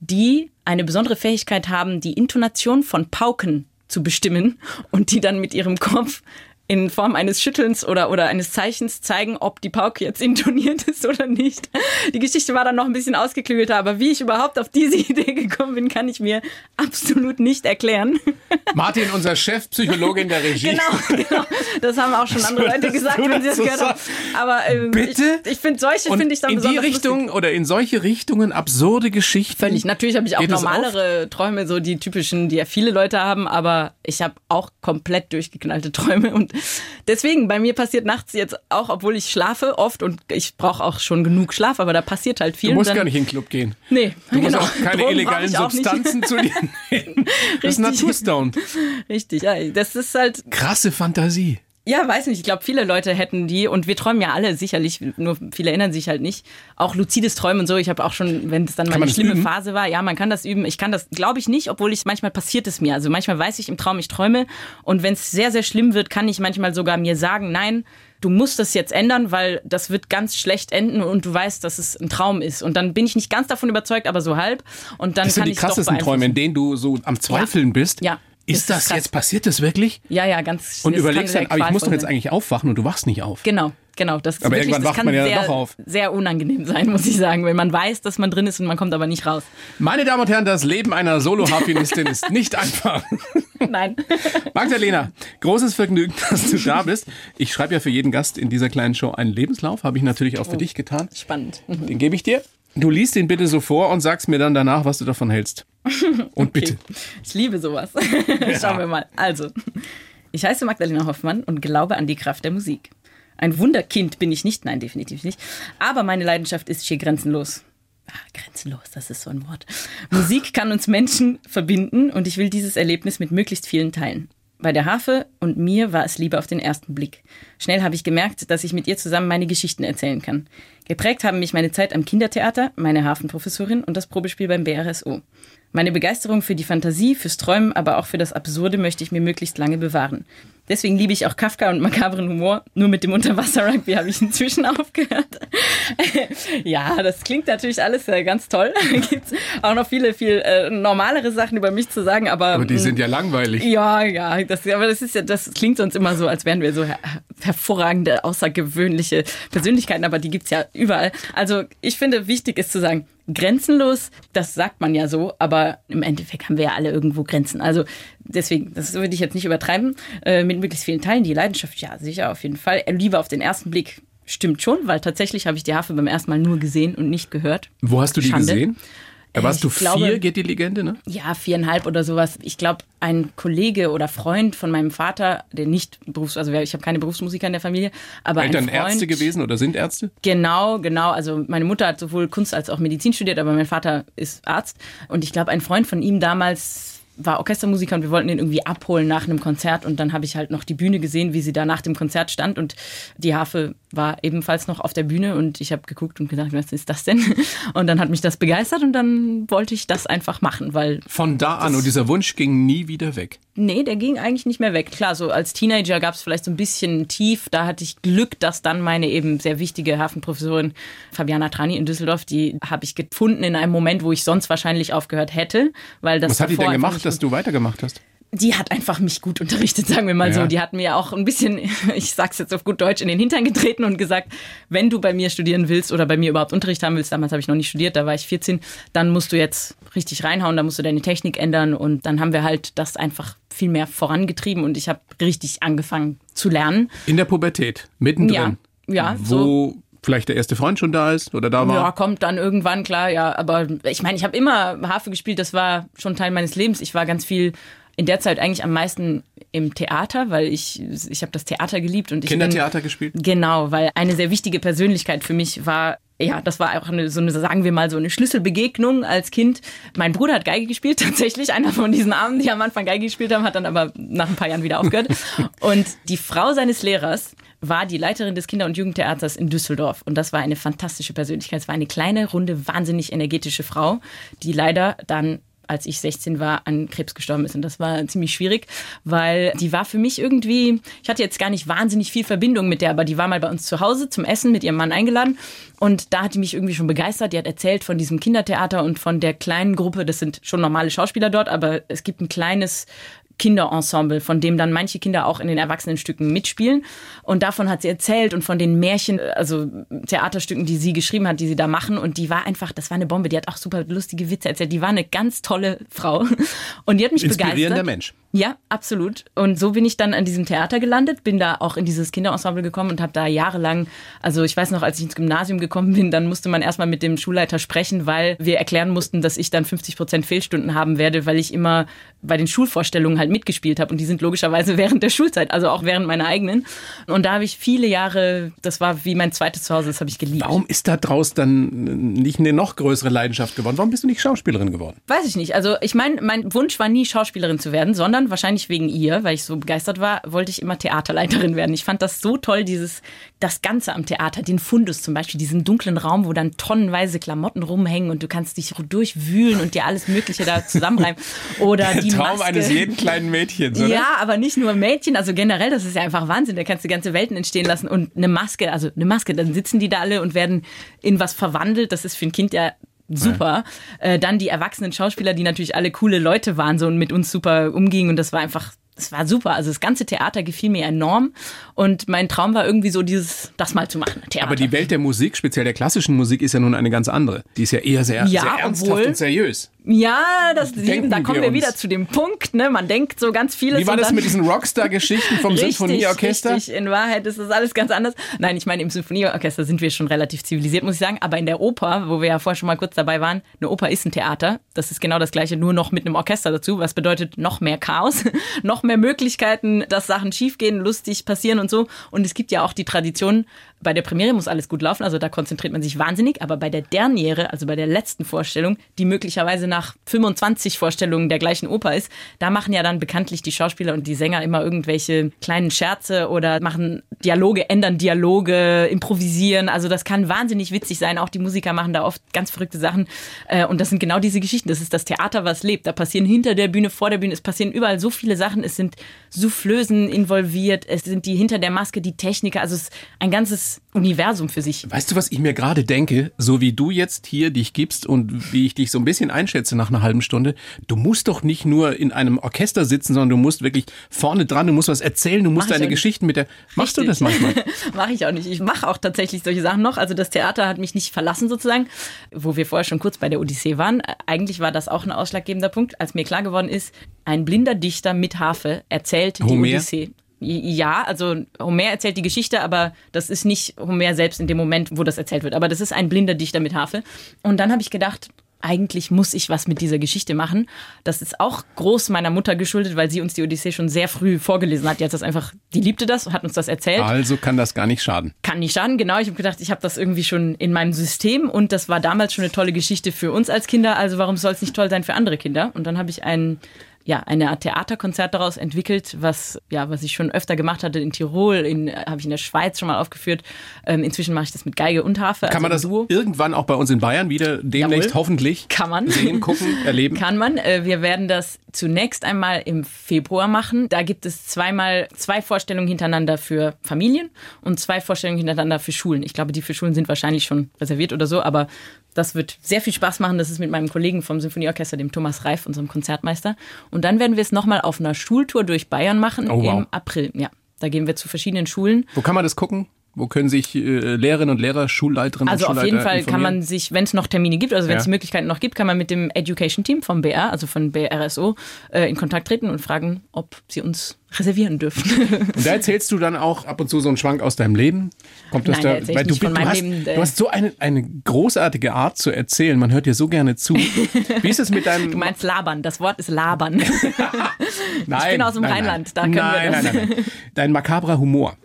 die eine besondere Fähigkeit haben, die Intonation von Pauken zu bestimmen und die dann mit ihrem Kopf in Form eines Schüttelns oder, oder eines Zeichens zeigen, ob die Pauke jetzt intoniert ist oder nicht. Die Geschichte war dann noch ein bisschen ausgeklügelter, aber wie ich überhaupt auf diese Idee gekommen bin, kann ich mir absolut nicht erklären. Martin, unser Chefpsychologe in der Regie. Genau, genau. Das haben auch schon andere Leute gesagt, wenn sie das so gehört haben. Aber ähm, Bitte? ich, ich finde solche finde ich dann in die Richtung lustig. oder in solche Richtungen absurde Geschichten. Völlig. Natürlich habe ich auch normalere Träume, so die typischen, die ja viele Leute haben, aber ich habe auch komplett durchgeknallte Träume und Deswegen, bei mir passiert nachts jetzt auch, obwohl ich schlafe oft und ich brauche auch schon genug Schlaf, aber da passiert halt viel. Du musst dann, gar nicht in den Club gehen. Nee, Du musst genau. auch keine Drogen illegalen auch. Substanzen zu dir nehmen. Das ist Richtig. Naturstone. Richtig, ja, das ist halt Krasse Fantasie. Ja, weiß nicht. Ich glaube, viele Leute hätten die und wir träumen ja alle sicherlich, nur viele erinnern sich halt nicht. Auch luzides Träumen und so. Ich habe auch schon, wenn es dann mal eine schlimme üben? Phase war, ja, man kann das üben. Ich kann das, glaube ich, nicht, obwohl ich manchmal passiert es mir. Also manchmal weiß ich im Traum, ich träume und wenn es sehr, sehr schlimm wird, kann ich manchmal sogar mir sagen, nein, du musst das jetzt ändern, weil das wird ganz schlecht enden und du weißt, dass es ein Traum ist. Und dann bin ich nicht ganz davon überzeugt, aber so halb. Und dann Das sind kann die ich doch krassesten Träume, in denen du so am Zweifeln bist. Ja. Ist Das das, jetzt, passiert das wirklich? Ja, ja, ganz Und überlegst dann, aber ich muss doch jetzt eigentlich aufwachen und du wachst nicht auf. Genau, genau. Das ist Aber wirklich, irgendwann wacht man ja sehr, doch auf. sehr unangenehm sein, muss ich sagen, wenn man weiß, dass man drin ist und man kommt aber nicht raus. Meine Damen und Herren, das Leben einer Solo-Harfenistin ist nicht einfach. Nein. Magdalena, großes Vergnügen, dass du da bist. Ich schreibe ja für jeden Gast in dieser kleinen Show einen Lebenslauf, habe ich natürlich auch für dich getan. Spannend. Den gebe ich dir. Du liest den bitte so vor und sagst mir dann danach, was du davon hältst. Und bitte. Ich liebe sowas. Schauen wir mal. Also, ich heiße Magdalena Hoffmann und glaube an die Kraft der Musik. Ein Wunderkind bin ich nicht, nein, definitiv nicht. Aber meine Leidenschaft ist schier grenzenlos. Ah, grenzenlos, das ist so ein Wort. Musik kann uns Menschen verbinden und ich will dieses Erlebnis mit möglichst vielen teilen. Bei der Harfe und mir war es Liebe auf den ersten Blick. Schnell habe ich gemerkt, dass ich mit ihr zusammen meine Geschichten erzählen kann. Geprägt haben mich meine Zeit am Kindertheater, meine Hafenprofessorin und das Probespiel beim BRSO. Meine Begeisterung für die Fantasie, fürs Träumen, aber auch für das Absurde möchte ich mir möglichst lange bewahren. Deswegen liebe ich auch Kafka und makabren Humor. Nur mit dem Unterwasser-Rugby habe ich inzwischen aufgehört. ja, das klingt natürlich alles äh, ganz toll. Da gibt's auch noch viele, viel äh, normalere Sachen über mich zu sagen, aber. Aber die mh, sind ja langweilig. ja, ja, das, aber das ist ja, das klingt sonst immer so, als wären wir so her hervorragende, außergewöhnliche Persönlichkeiten, aber die gibt's ja überall. Also ich finde, wichtig ist zu sagen, grenzenlos, das sagt man ja so, aber im Endeffekt haben wir ja alle irgendwo Grenzen. Also deswegen, das würde ich jetzt nicht übertreiben. Äh, mit möglichst vielen Teilen, die Leidenschaft, ja, sicher, auf jeden Fall. Liebe auf den ersten Blick. Stimmt schon, weil tatsächlich habe ich die Harfe beim ersten Mal nur gesehen und nicht gehört. Wo hast du die Schande. gesehen? Da Äh, warst du ich glaube- vier, geht die Legende, ne? Ja, viereinhalb oder sowas. Ich glaube, ein Kollege oder Freund von meinem Vater, der nicht Berufs-, also ich habe keine Berufsmusiker in der Familie, aber Eltern ein Freund, Ärzte gewesen oder sind Ärzte? Genau, genau. Also meine Mutter hat sowohl Kunst als auch Medizin studiert, aber mein Vater ist Arzt. Und ich glaube, ein Freund von ihm damals war Orchestermusiker und wir wollten ihn irgendwie abholen nach einem Konzert und dann habe ich halt noch die Bühne gesehen, wie sie da nach dem Konzert stand und die Harfe war ebenfalls noch auf der Bühne und ich habe geguckt und gesagt, was ist das denn? Und dann hat mich das begeistert und dann wollte ich das einfach machen, weil Von da an und dieser Wunsch ging nie wieder weg. Nee, der ging eigentlich nicht mehr weg. Klar, so als Teenager gab es vielleicht so ein bisschen tief. Da hatte ich Glück, dass dann meine eben sehr wichtige Hafenprofessorin Fabiana Trani in Düsseldorf, die habe ich gefunden in einem Moment, wo ich sonst wahrscheinlich aufgehört hätte. Weil das Was hat die denn gemacht, dass du weitergemacht hast? die hat einfach mich gut unterrichtet, sagen wir mal Ja. so. Die hat mir auch ein bisschen, ich sag's jetzt auf gut Deutsch, in den Hintern getreten und gesagt, wenn du bei mir studieren willst oder bei mir überhaupt Unterricht haben willst, damals habe ich noch nicht studiert, da war ich 14, dann musst du jetzt richtig reinhauen, da musst du deine Technik ändern und dann haben wir halt das einfach viel mehr vorangetrieben und ich habe richtig angefangen zu lernen. In der Pubertät, mittendrin. Ja, ja, Wo vielleicht der erste Freund schon da ist oder da war. Ja, kommt dann irgendwann, klar, ja. Aber ich meine, ich habe immer Harfe gespielt, das war schon Teil meines Lebens. Ich war ganz viel in der Zeit eigentlich am meisten im Theater, weil ich, ich habe das Theater geliebt und ich bin- Kindertheater gespielt? Genau, weil eine sehr wichtige Persönlichkeit für mich war, ja, das war auch eine, so eine, sagen wir mal, so eine Schlüsselbegegnung als Kind. Mein Bruder hat Geige gespielt, tatsächlich. Einer von diesen Armen, die am Anfang Geige gespielt haben, hat dann aber nach ein paar Jahren wieder aufgehört. Und die Frau seines Lehrers war die Leiterin des Kinder- und Jugendtheaters in Düsseldorf. Und das war eine fantastische Persönlichkeit. Es war eine kleine, runde, wahnsinnig energetische Frau, die leider dann als ich 16 war, an Krebs gestorben ist. Und das war ziemlich schwierig, weil die war für mich irgendwie, ich hatte jetzt gar nicht wahnsinnig viel Verbindung mit der, aber die war mal bei uns zu Hause zum Essen mit ihrem Mann eingeladen. Und da hat die mich irgendwie schon begeistert. Die hat erzählt von diesem Kindertheater und von der kleinen Gruppe. Das sind schon normale Schauspieler dort, aber es gibt ein kleines Kinderensemble, von dem dann manche Kinder auch in den Erwachsenenstücken mitspielen. Und davon hat sie erzählt und von den Märchen, also Theaterstücken, die sie geschrieben hat, die sie da machen. Und die war einfach, das war eine Bombe. Die hat auch super lustige Witze erzählt. Die war eine ganz tolle Frau. Und die hat mich Inspirierender begeistert. Mensch. Ja, absolut. Und so bin ich dann an diesem Theater gelandet, bin da auch in dieses Kinderensemble gekommen und habe da jahrelang, also ich weiß noch, als ich ins Gymnasium gekommen bin, dann musste man erstmal mit dem Schulleiter sprechen, weil wir erklären mussten, dass ich dann 50 Prozent Fehlstunden haben werde, weil ich immer bei den Schulvorstellungen halt halt mitgespielt habe. Und die sind logischerweise während der Schulzeit, also auch während meiner eigenen. Und da habe ich viele Jahre, das war wie mein zweites Zuhause, das habe ich geliebt. Warum ist da draus dann nicht eine noch größere Leidenschaft geworden? Warum bist du nicht Schauspielerin geworden? Weiß ich nicht. Also ich meine, mein Wunsch war nie Schauspielerin zu werden, sondern wahrscheinlich wegen ihr, weil ich so begeistert war, wollte ich immer Theaterleiterin werden. Ich fand das so toll, dieses, das Ganze am Theater, den Fundus zum Beispiel, diesen dunklen Raum, wo dann tonnenweise Klamotten rumhängen und du kannst dich durchwühlen und dir alles Mögliche da zusammenreiben. Oder die Traum Maske. eines jeden kleinen Mädchens, oder? Ja, aber nicht nur Mädchen, also generell, das ist ja einfach Wahnsinn. Da kannst du ganze Welten entstehen lassen und eine Maske, also eine Maske, dann sitzen die da alle und werden in was verwandelt. Das ist für ein Kind ja super. Äh, dann die erwachsenen Schauspieler, die natürlich alle coole Leute waren so und mit uns super umgingen und das war einfach es war super. Also das ganze Theater gefiel mir enorm und mein Traum war irgendwie so dieses, das mal zu machen. Theater. Aber die Welt der Musik, speziell der klassischen Musik, ist ja nun eine ganz andere. Die ist ja eher sehr, Ja, sehr ernsthaft obwohl- und seriös. Ja, das, Denken da kommen wir wir, wieder zu dem Punkt. Ne? Man denkt so ganz vieles. Wie war das mit diesen Rockstar-Geschichten vom Richtig, Sinfonieorchester? Richtig, in Wahrheit ist das alles ganz anders. Nein, ich meine, im Symphonieorchester sind wir schon relativ zivilisiert, muss ich sagen. Aber in der Oper, wo wir ja vorher schon mal kurz dabei waren, eine Oper ist ein Theater. Das ist genau das Gleiche, nur noch mit einem Orchester dazu. Was bedeutet noch mehr Chaos, noch mehr Möglichkeiten, dass Sachen schiefgehen, lustig passieren und so. Und es gibt ja auch die Tradition, bei der Premiere muss alles gut laufen, also da konzentriert man sich wahnsinnig. Aber bei der Derniere, also bei der letzten Vorstellung, die möglicherweise nach 25 Vorstellungen der gleichen Oper ist, da machen ja dann bekanntlich die Schauspieler und die Sänger immer irgendwelche kleinen Scherze oder machen Dialoge, ändern Dialoge, improvisieren. Also das kann wahnsinnig witzig sein. Auch die Musiker machen da oft ganz verrückte Sachen. Äh, Und das sind genau diese Geschichten. Das ist das Theater, was lebt. Da passieren hinter der Bühne, vor der Bühne, es passieren überall so viele Sachen. Es sind Soufflösen involviert, es sind die hinter der Maske, die Techniker. Also es ist ein ganzes Universum für sich. Weißt du, was ich mir gerade denke? So wie du jetzt hier dich gibst und wie ich dich so ein bisschen einschätze nach einer halben Stunde, du musst doch nicht nur in einem Orchester sitzen, sondern du musst wirklich vorne dran, du musst was erzählen, du musst Mach deine. Geschichten mit der. Machst du das manchmal? mache ich auch nicht. Ich mache auch tatsächlich solche Sachen noch. Also das Theater hat mich nicht verlassen sozusagen, wo wir vorher schon kurz bei der Odyssee waren. Eigentlich war das auch ein ausschlaggebender Punkt, als mir klar geworden ist, ein blinder Dichter mit Harfe erzählt die Homer? Odyssee. Ja, also Homer erzählt die Geschichte, aber das ist nicht Homer selbst in dem Moment, wo das erzählt wird. Aber das ist ein blinder Dichter mit Harfe. Und dann habe ich gedacht, eigentlich muss ich was mit dieser Geschichte machen. Das ist auch groß meiner Mutter geschuldet, weil sie uns die Odyssee schon sehr früh vorgelesen hat. Die hat das einfach, die liebte das, hat uns das erzählt Also kann das gar nicht schaden. kann nicht schaden, genau. Ich habe gedacht, ich habe das irgendwie schon in meinem System und das war damals schon eine tolle Geschichte für uns als Kinder. Also warum soll es nicht toll sein für andere Kinder? Und dann habe ich ein ja, eine Art Theaterkonzert daraus entwickelt, was, ja, was ich schon öfter gemacht hatte in Tirol, in, äh, habe ich in der Schweiz schon mal aufgeführt. Ähm, inzwischen mache ich das mit Geige und Harfe. Kann man das also Duo. irgendwann auch bei uns in Bayern wieder demnächst Jawohl. hoffentlich Kann man. sehen, gucken, erleben? Kann man. Äh, Wir werden das zunächst einmal im Februar machen. Da gibt es zweimal zwei Vorstellungen hintereinander für Familien und zwei Vorstellungen hintereinander für Schulen. Ich glaube, die für Schulen sind wahrscheinlich schon reserviert oder so, aber das wird sehr viel Spaß machen. Das ist mit meinem Kollegen vom Symphonieorchester, dem Thomas Reif, unserem Konzertmeister. Und dann werden wir es nochmal auf einer Schultour durch Bayern machen Oh, wow. im April. Ja, da gehen wir zu verschiedenen Schulen. Wo kann man das gucken? Wo können sich äh, Lehrerinnen und Lehrer, Schulleiterinnen Also und auf Schulleiter jeden Fall kann man sich, wenn es noch Termine gibt, also wenn es Ja. die Möglichkeiten noch gibt, kann man mit dem Education Team vom BR, also von BRSO, äh, in Kontakt treten und fragen, ob sie uns reservieren dürfen. Und da erzählst du dann auch ab und zu so einen Schwank aus deinem Leben? Kommt das Nein, da Weil du, du, meinem hast, Leben, äh. du hast so eine, eine großartige Art zu erzählen. Man hört dir so gerne zu. Wie ist es mit deinem. Du meinst labern, das Wort ist labern. nein, ich bin aus dem nein, Rheinland, nein. da können wir nein, das. Nein, nein, nein. Dein makabrer Humor.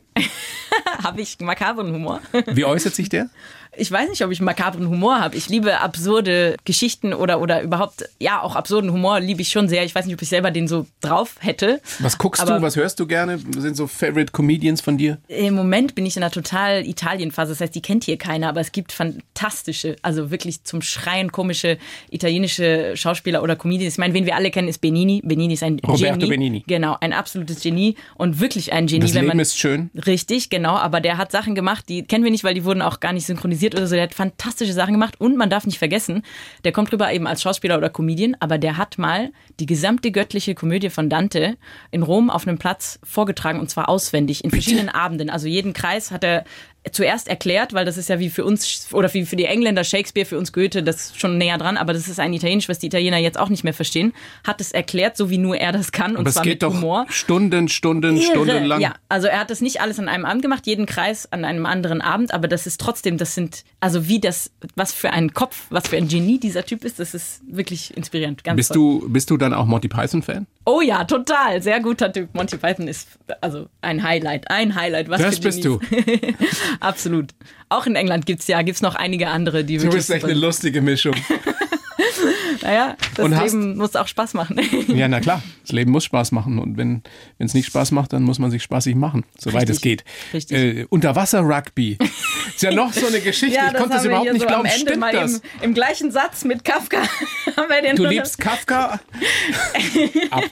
Habe ich makabren Humor? Wie äußert sich der? Ich weiß nicht, ob ich makabren Humor habe. Ich liebe absurde Geschichten oder, oder überhaupt, ja, auch absurden Humor liebe ich schon sehr. Ich weiß nicht, ob ich selber den so drauf hätte. Was guckst Aber- du? Was hörst du gerne? Sind so Favorite Comedians von dir? Im Moment bin ich in einer total Italien-Phase. Das heißt, die kennt hier keiner, aber es gibt fantastische, also wirklich zum Schreien komische italienische Schauspieler oder Comedians. Ich meine, wen wir alle kennen, ist Benini. Benini ist ein Roberto Genie. Benigni. Genau, ein absolutes Genie und wirklich ein Genie. Das Leben man, ist schön. Richtig, genau. Aber der hat Sachen gemacht, die kennen wir nicht, weil die wurden auch gar nicht synchronisiert oder so. Der hat fantastische Sachen gemacht und man darf nicht vergessen, der kommt rüber eben als Schauspieler oder Comedian, aber der hat mal die gesamte göttliche Komödie von Dante in Rom auf einem Platz vorgetragen und zwar auswendig in verschiedenen Abenden. Also jeden Kreis hat er zuerst erklärt, weil das ist ja wie für uns oder wie für die Engländer Shakespeare, für uns Goethe, das ist schon näher dran, aber das ist ein Italienisch, was die Italiener jetzt auch nicht mehr verstehen, hat es erklärt, so wie nur er das kann und Aber zwar es geht mit doch Humor. Stunden, Stunden, Irre. Stunden lang. Ja, also er hat das nicht alles an einem Abend gemacht, jeden Kreis an einem anderen Abend, aber das ist trotzdem, das sind, also wie das, was für ein Kopf, was für ein Genie dieser Typ ist, das ist wirklich inspirierend. Ganz Bist toll. du, bist du dann auch Monty Python-Fan? Oh ja, total, sehr guter Typ. Monty Python ist also ein Highlight, ein Highlight. Was Das bist Genies. Absolut. Auch in England gibt's ja, gibt's noch einige andere, die Du bist echt eine lustige Mischung. Naja, das Und Leben muss auch Spaß machen. ja, na klar. Das Leben muss Spaß machen. Und wenn es nicht Spaß macht, dann muss man sich spaßig machen, soweit es geht. Richtig. Äh, Unterwasser-Rugby. Ist ja noch so eine Geschichte. ich konnte das wir überhaupt nicht so glauben. am Ende Stimmt mal das? Im, Im gleichen Satz mit Kafka haben wir den Du liebst Kafka, Ab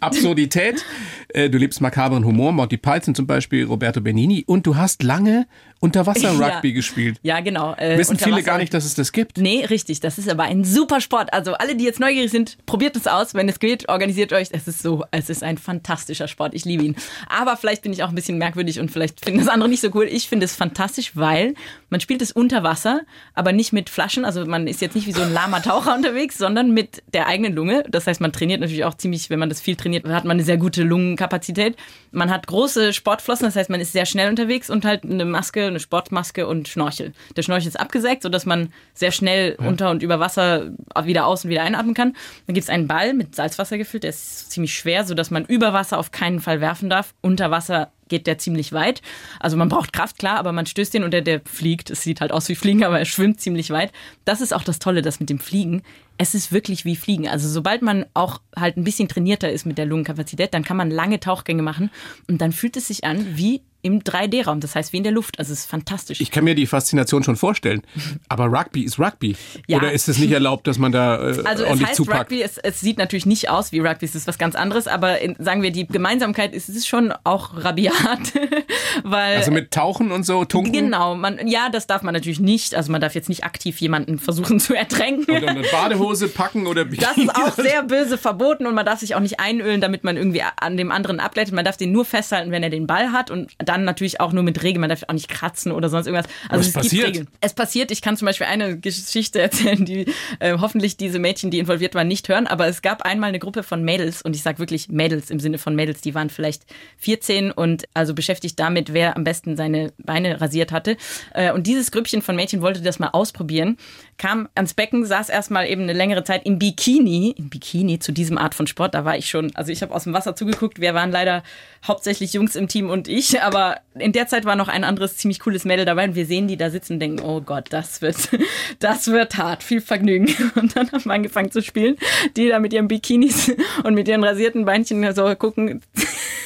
Absurdität, äh, du liebst makabren Humor, Monty Python zum Beispiel, Roberto Benini und du hast lange Unterwasser-Rugby Ja. gespielt. Ja, genau. Äh, Wissen viele gar nicht, dass es das gibt. Nee, richtig. Das ist aber ein super Sport. Also alle, die jetzt neugierig sind, probiert es aus. Wenn es geht, organisiert euch. Es ist so, es ist ein fantastischer Sport. Ich liebe ihn. Aber vielleicht bin ich auch ein bisschen merkwürdig und vielleicht finden das andere nicht so cool. Ich finde es fantastisch, weil man spielt es unter Wasser, aber nicht mit Flaschen. Also man ist jetzt nicht wie so ein lahmer Taucher unterwegs, sondern mit der eigenen Lunge. Das heißt, man trainiert natürlich auch ziemlich, wenn man das viel trainiert, hat man eine sehr gute Lungenkapazität. Man hat große Sportflossen, das heißt, man ist sehr schnell unterwegs und halt eine Maske, eine Sportmaske und Schnorchel. Der Schnorchel ist abgesägt, sodass man sehr schnell unter und über Wasser wieder aus und wieder einatmen kann. Dann gibt es einen Ball mit Salzwasser gefüllt, der ist ziemlich schwer, sodass man über Wasser auf keinen Fall werfen darf. Unter Wasser geht der ziemlich weit. Also man braucht Kraft, klar, aber man stößt den und der, der fliegt. Es sieht halt aus wie Fliegen, aber er schwimmt ziemlich weit. Das ist auch das Tolle, das mit dem Fliegen. Es ist wirklich wie Fliegen. Also sobald man auch halt ein bisschen trainierter ist mit der Lungenkapazität, dann kann man lange Tauchgänge machen und dann fühlt es sich an wie im 3D-Raum. Das heißt wie in der Luft. Also es ist fantastisch. Ich kann mir die Faszination schon vorstellen. Aber Rugby ist Rugby. Ja. Oder ist es nicht erlaubt, dass man da äh, Also es ordentlich heißt zupackt? Rugby, es, es sieht natürlich nicht aus wie Rugby, es ist was ganz anderes, aber in, sagen wir, die Gemeinsamkeit ist, es ist schon auch rabiat, weil Also mit Tauchen und so, Tunken Genau, man, ja, das darf man natürlich nicht. Also man darf jetzt nicht aktiv jemanden versuchen zu ertränken. und eine Badehose packen oder Das ist auch sehr böse verboten und man darf sich auch nicht einölen, damit man irgendwie an dem anderen ableitet. Man darf den nur festhalten, wenn er den Ball hat und dann natürlich auch nur mit Regeln. Man darf auch nicht kratzen oder sonst irgendwas. Also Was es passiert? gibt Regeln. Es passiert, ich kann zum Beispiel eine Geschichte erzählen, die äh, hoffentlich diese Mädchen, die involviert waren, nicht hören. Aber es gab einmal eine Gruppe von Mädels und ich sage wirklich Mädels im Sinne von Mädels, die waren vielleicht 14 und also beschäftigt damit, wer am besten seine Beine rasiert hatte. Äh, und dieses Grüppchen von Mädchen wollte das mal ausprobieren, kam ans Becken, saß erstmal eben eine längere Zeit im Bikini, im Bikini zu diesem Art von Sport. Da war ich schon, also ich habe aus dem Wasser zugeguckt. Wir waren leider hauptsächlich Jungs im Team und ich, aber in der Zeit war noch ein anderes ziemlich cooles Mädel dabei und wir sehen die da sitzen und denken, oh Gott, das wird, das wird hart, viel Vergnügen. Und dann haben wir angefangen zu spielen. Die da mit ihren Bikinis und mit ihren rasierten Beinchen so gucken,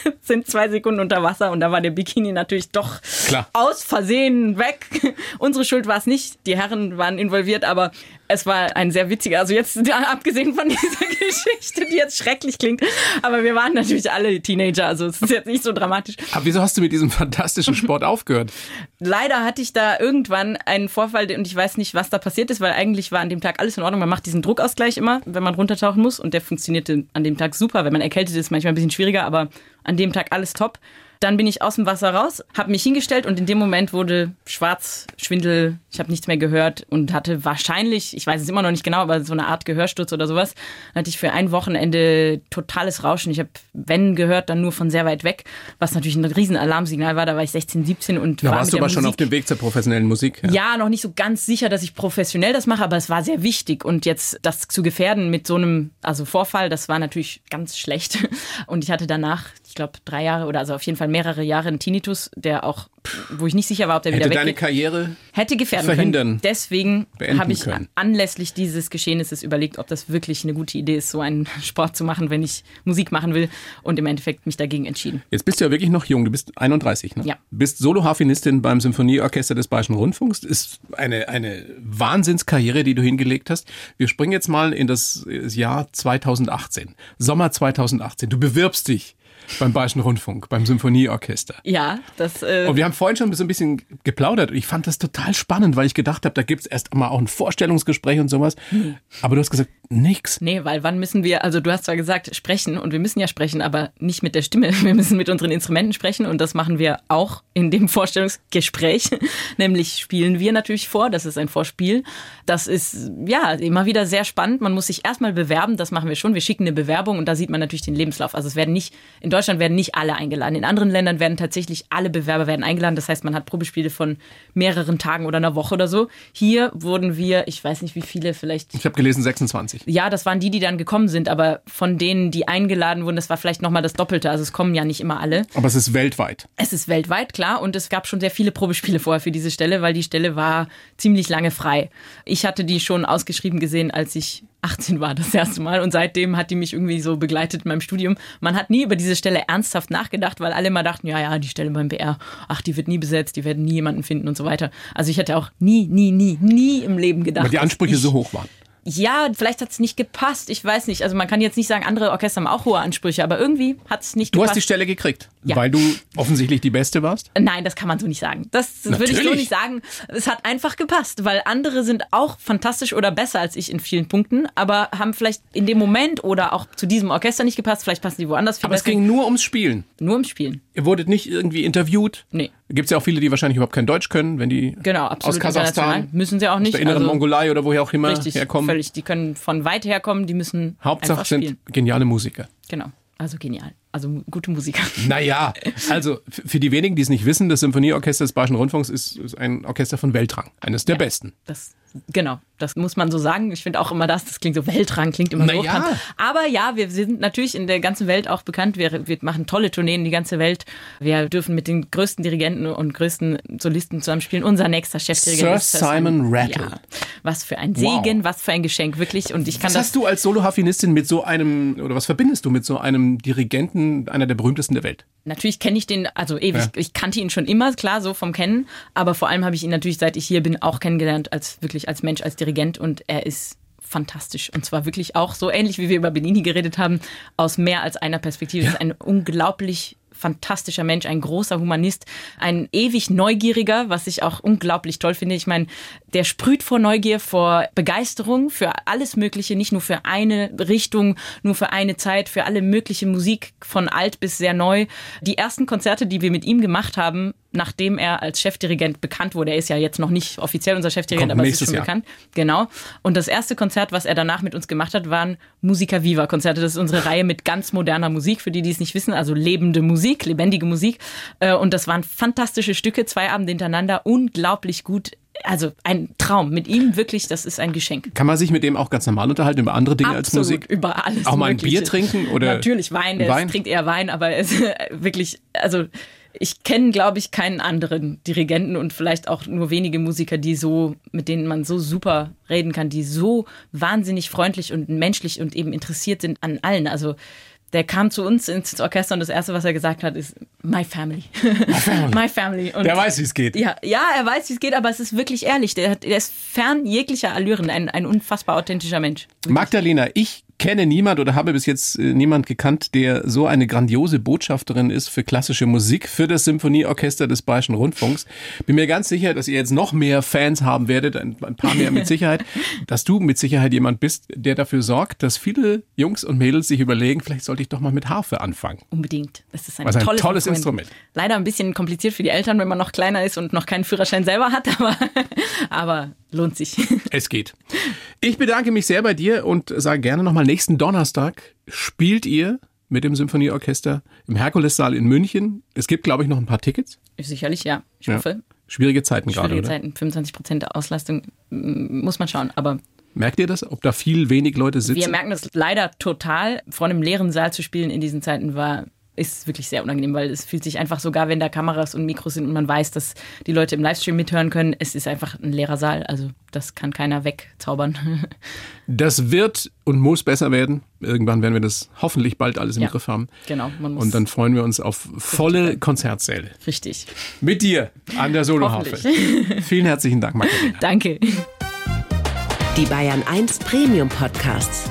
sind zwei Sekunden unter Wasser und da war der Bikini natürlich doch Klar. aus Versehen weg. Unsere Schuld war es nicht. Die Herren waren involviert, aber es war ein sehr witziger, also jetzt abgesehen von dieser Geschichte, die jetzt schrecklich klingt, aber wir waren natürlich alle Teenager, also es ist jetzt nicht so dramatisch. Aber wieso hast du mit diesem fantastischen Sport aufgehört? Leider hatte ich da irgendwann einen Vorfall und ich weiß nicht, was da passiert ist, weil eigentlich war an dem Tag alles in Ordnung. Man macht diesen Druckausgleich immer, wenn man runtertauchen muss und der funktionierte an dem Tag super. Wenn man erkältet ist, manchmal ein bisschen schwieriger, aber an dem Tag alles top. Dann bin ich aus dem Wasser raus, habe mich hingestellt und in dem Moment wurde schwarz, Schwindel, ich habe nichts mehr gehört und hatte wahrscheinlich, ich weiß es immer noch nicht genau, aber so eine Art Gehörsturz oder sowas. Dann hatte ich für ein Wochenende totales Rauschen. Ich habe wenn gehört, dann nur von sehr weit weg, was natürlich ein riesen Alarmsignal war. Da war ich 16, 17 und Da war warst du aber schon auf dem Weg zur professionellen Musik. ja, noch nicht so ganz sicher, dass ich professionell das mache, aber es war sehr wichtig. Und jetzt das zu gefährden mit so einem also Vorfall, das war natürlich ganz schlecht. Und ich hatte danach, ich glaube, drei Jahre oder also auf jeden Fall mehrere Jahre einen Tinnitus, der auch, wo ich nicht sicher war, ob der Hätte wieder deine weggeht. Karriere Hätte gefährden verhindern, können. Deswegen habe ich können. anlässlich dieses Geschehnisses überlegt, ob das wirklich eine gute Idee ist, so einen Sport zu machen, wenn ich Musik machen will. Und im Endeffekt mich dagegen entschieden. Jetzt bist du ja wirklich noch jung, du bist 31, ne? Ja. Bist Soloharfenistin beim Symphonieorchester des Bayerischen Rundfunks. Ist eine, eine Wahnsinnskarriere, die du hingelegt hast. Wir springen jetzt mal in das Jahr 2018. Sommer 2018. Du bewirbst dich beim Bayerischen Rundfunk, beim Symphonieorchester. Ja, das. Äh Und wir haben vorhin schon so ein bisschen geplaudert und ich fand das total spannend, weil ich gedacht habe, da gibt es erst mal auch ein Vorstellungsgespräch und sowas. Aber du hast gesagt, nix. Nee, weil wann müssen wir, also du hast zwar gesagt, sprechen und wir müssen ja sprechen, aber nicht mit der Stimme. Wir müssen mit unseren Instrumenten sprechen und das machen wir auch in dem Vorstellungsgespräch. Nämlich spielen wir natürlich vor, das ist ein Vorspiel. Das ist ja immer wieder sehr spannend. Man muss sich erstmal bewerben, das machen wir schon. Wir schicken eine Bewerbung und da sieht man natürlich den Lebenslauf. Also es werden nicht, in Deutschland werden nicht alle eingeladen. In anderen Ländern werden tatsächlich alle Bewerber werden eingeladen. Das heißt, man hat Probespiele von mehreren Tagen oder einer Woche oder so. Hier wurden wir, ich weiß nicht wie viele, vielleicht Ich habe gelesen 26. ja, das waren die, die dann gekommen sind, aber von denen, die eingeladen wurden, das war vielleicht nochmal das Doppelte. Also es kommen ja nicht immer alle. Aber es ist weltweit. Es ist weltweit, klar, und es gab schon sehr viele Probespiele vorher für diese Stelle, weil die Stelle war ziemlich lange frei. Ich hatte die schon ausgeschrieben gesehen, als ich 18 war das erste Mal und seitdem hat die mich irgendwie so begleitet in meinem Studium. Man hat nie über diese Stelle ernsthaft nachgedacht, weil alle immer dachten, ja, ja, die Stelle beim BR, ach, die wird nie besetzt, die werden nie jemanden finden und so weiter. Also ich hätte auch nie, nie, nie, nie im Leben gedacht. Weil die Ansprüche so hoch waren. Ja, vielleicht hat es nicht gepasst. Ich weiß nicht. Also man kann jetzt nicht sagen, andere Orchester haben auch hohe Ansprüche, aber irgendwie hat es nicht Du gepasst. hast die Stelle gekriegt, Ja. weil du offensichtlich die Beste warst. Nein, das kann man so nicht sagen. Das würde ich so nicht sagen. Es hat einfach gepasst, weil andere sind auch fantastisch oder besser als ich in vielen Punkten, aber haben vielleicht in dem Moment oder auch zu diesem Orchester nicht gepasst. Vielleicht passen die woanders viel Aber es besser. ging nur ums Spielen. nur im Spielen. Ihr wurdet nicht irgendwie interviewt. Nee. Gibt es ja auch viele, die wahrscheinlich überhaupt kein Deutsch können, wenn die Genau, absolut aus Kasachstan. Müssen sie auch aus nicht. der inneren Also, Mongolei oder woher auch immer Richtig, herkommen. völlig. Die können von weit herkommen, die müssen Hauptsache einfach spielen. sind geniale Musiker. Genau. Also genial. Also gute Musiker. Naja, also für die wenigen, die es nicht wissen, das Symphonieorchester des Bayerischen Rundfunks ist, ist ein Orchester von Weltrang, eines der besten. Das, genau, das muss man so sagen. Ich finde auch immer das, das klingt so Weltrang, klingt immer Na so ja. Aber ja, wir sind natürlich in der ganzen Welt auch bekannt. Wir, wir machen tolle Tourneen in die ganze Welt. Wir dürfen mit den größten Dirigenten und größten Solisten zusammenspielen. Unser nächster Chefdirigent Sir ist Simon Rattle. Ja, was für ein Wow. Segen, was für ein Geschenk, wirklich. Und ich kann Was das hast du als Solo-Harfenistin mit so einem, oder was verbindest du mit so einem Dirigenten, einer der berühmtesten der Welt? Natürlich kenne ich den, also ewig, Ja. ich kannte ihn schon immer, klar, so vom Kennen, aber vor allem habe ich ihn natürlich, seit ich hier bin, auch kennengelernt, als wirklich als Mensch, als Dirigent und er ist fantastisch. Und zwar wirklich auch so ähnlich, wie wir über Benini geredet haben, aus mehr als einer Perspektive. Er ist ein unglaublich fantastischer Mensch, ein großer Humanist, ein ewig Neugieriger, was ich auch unglaublich toll finde. Ich meine, der sprüht vor Neugier, vor Begeisterung für alles Mögliche, nicht nur für eine Richtung, nur für eine Zeit, für alle mögliche Musik von alt bis sehr neu. Die ersten Konzerte, die wir mit ihm gemacht haben, nachdem er als Chefdirigent bekannt wurde, er ist ja jetzt noch nicht offiziell unser Chefdirigent, Kommt aber es ist schon Jahr. bekannt. Genau. Und das erste Konzert, was er danach mit uns gemacht hat, waren Musica Viva Konzerte. Das ist unsere Reihe mit ganz moderner Musik, für die, die es nicht wissen, also lebende Musik, lebendige Musik. Äh, Und das waren fantastische Stücke, zwei Abende hintereinander, unglaublich gut. Also ein Traum. Mit ihm wirklich, das ist ein Geschenk. Kann man sich mit dem auch ganz normal unterhalten über andere Dinge als Absolut, Musik? über alles Auch mal ein Mögliche. Bier trinken oder Natürlich Wein, er Wein? trinkt eher Wein, aber es ist wirklich, also ich kenne, glaube ich, keinen anderen Dirigenten und vielleicht auch nur wenige Musiker, die so, mit denen man so super reden kann, die so wahnsinnig freundlich und menschlich und eben interessiert sind an allen. Also der kam zu uns ins Orchester und das erste, was er gesagt hat, ist My family. My family. My family. Und Der weiß, wie es geht. ja, ja, er weiß, wie es geht, aber es ist wirklich ehrlich. Der, hat- der ist fern jeglicher Allüren, ein, ein unfassbar authentischer Mensch. Magdalena, ich kenne niemand oder habe bis jetzt äh, niemand gekannt, der so eine grandiose Botschafterin ist für klassische Musik, für das Symphonieorchester des Bayerischen Rundfunks. Bin mir ganz sicher, dass ihr jetzt noch mehr Fans haben werdet, ein, ein paar mehr mit Sicherheit, dass du mit Sicherheit jemand bist, der dafür sorgt, dass viele Jungs und Mädels sich überlegen, vielleicht sollte ich doch mal mit Harfe anfangen. Unbedingt. Das ist ein, Was ein tolles, tolles Instrument. Leider ein bisschen kompliziert für die Eltern, wenn man noch kleiner ist und noch keinen Führerschein selber hat, aber, aber lohnt sich. Es geht. Ich bedanke mich sehr bei dir und sage gerne nochmal, nächsten Donnerstag spielt ihr mit dem Symphonieorchester im Herkulessaal in München. Es gibt, glaube ich, noch ein paar Tickets. Sicherlich, ja. Ich Ja. hoffe. Schwierige Zeiten gerade, Schwierige? Zeiten, 25 Prozent der Auslastung, muss man schauen. Aber Merkt ihr das, ob da viel wenig Leute sitzen? wir merken das leider total. Vor einem leeren Saal zu spielen in diesen Zeiten war ist wirklich sehr unangenehm, weil es fühlt sich einfach sogar, wenn da Kameras und Mikros sind und man weiß, dass die Leute im Livestream mithören können, es ist einfach ein leerer Saal. Also das kann keiner wegzaubern. Das wird und muss besser werden. Irgendwann werden wir das hoffentlich bald alles im Ja. Griff haben. Genau, man muss Und dann freuen wir uns auf volle Konzertsäle. richtig. Mit dir an der Soloharfe. Vielen herzlichen Dank, Magdalena. Danke. Die Bayern 1 Premium Podcasts.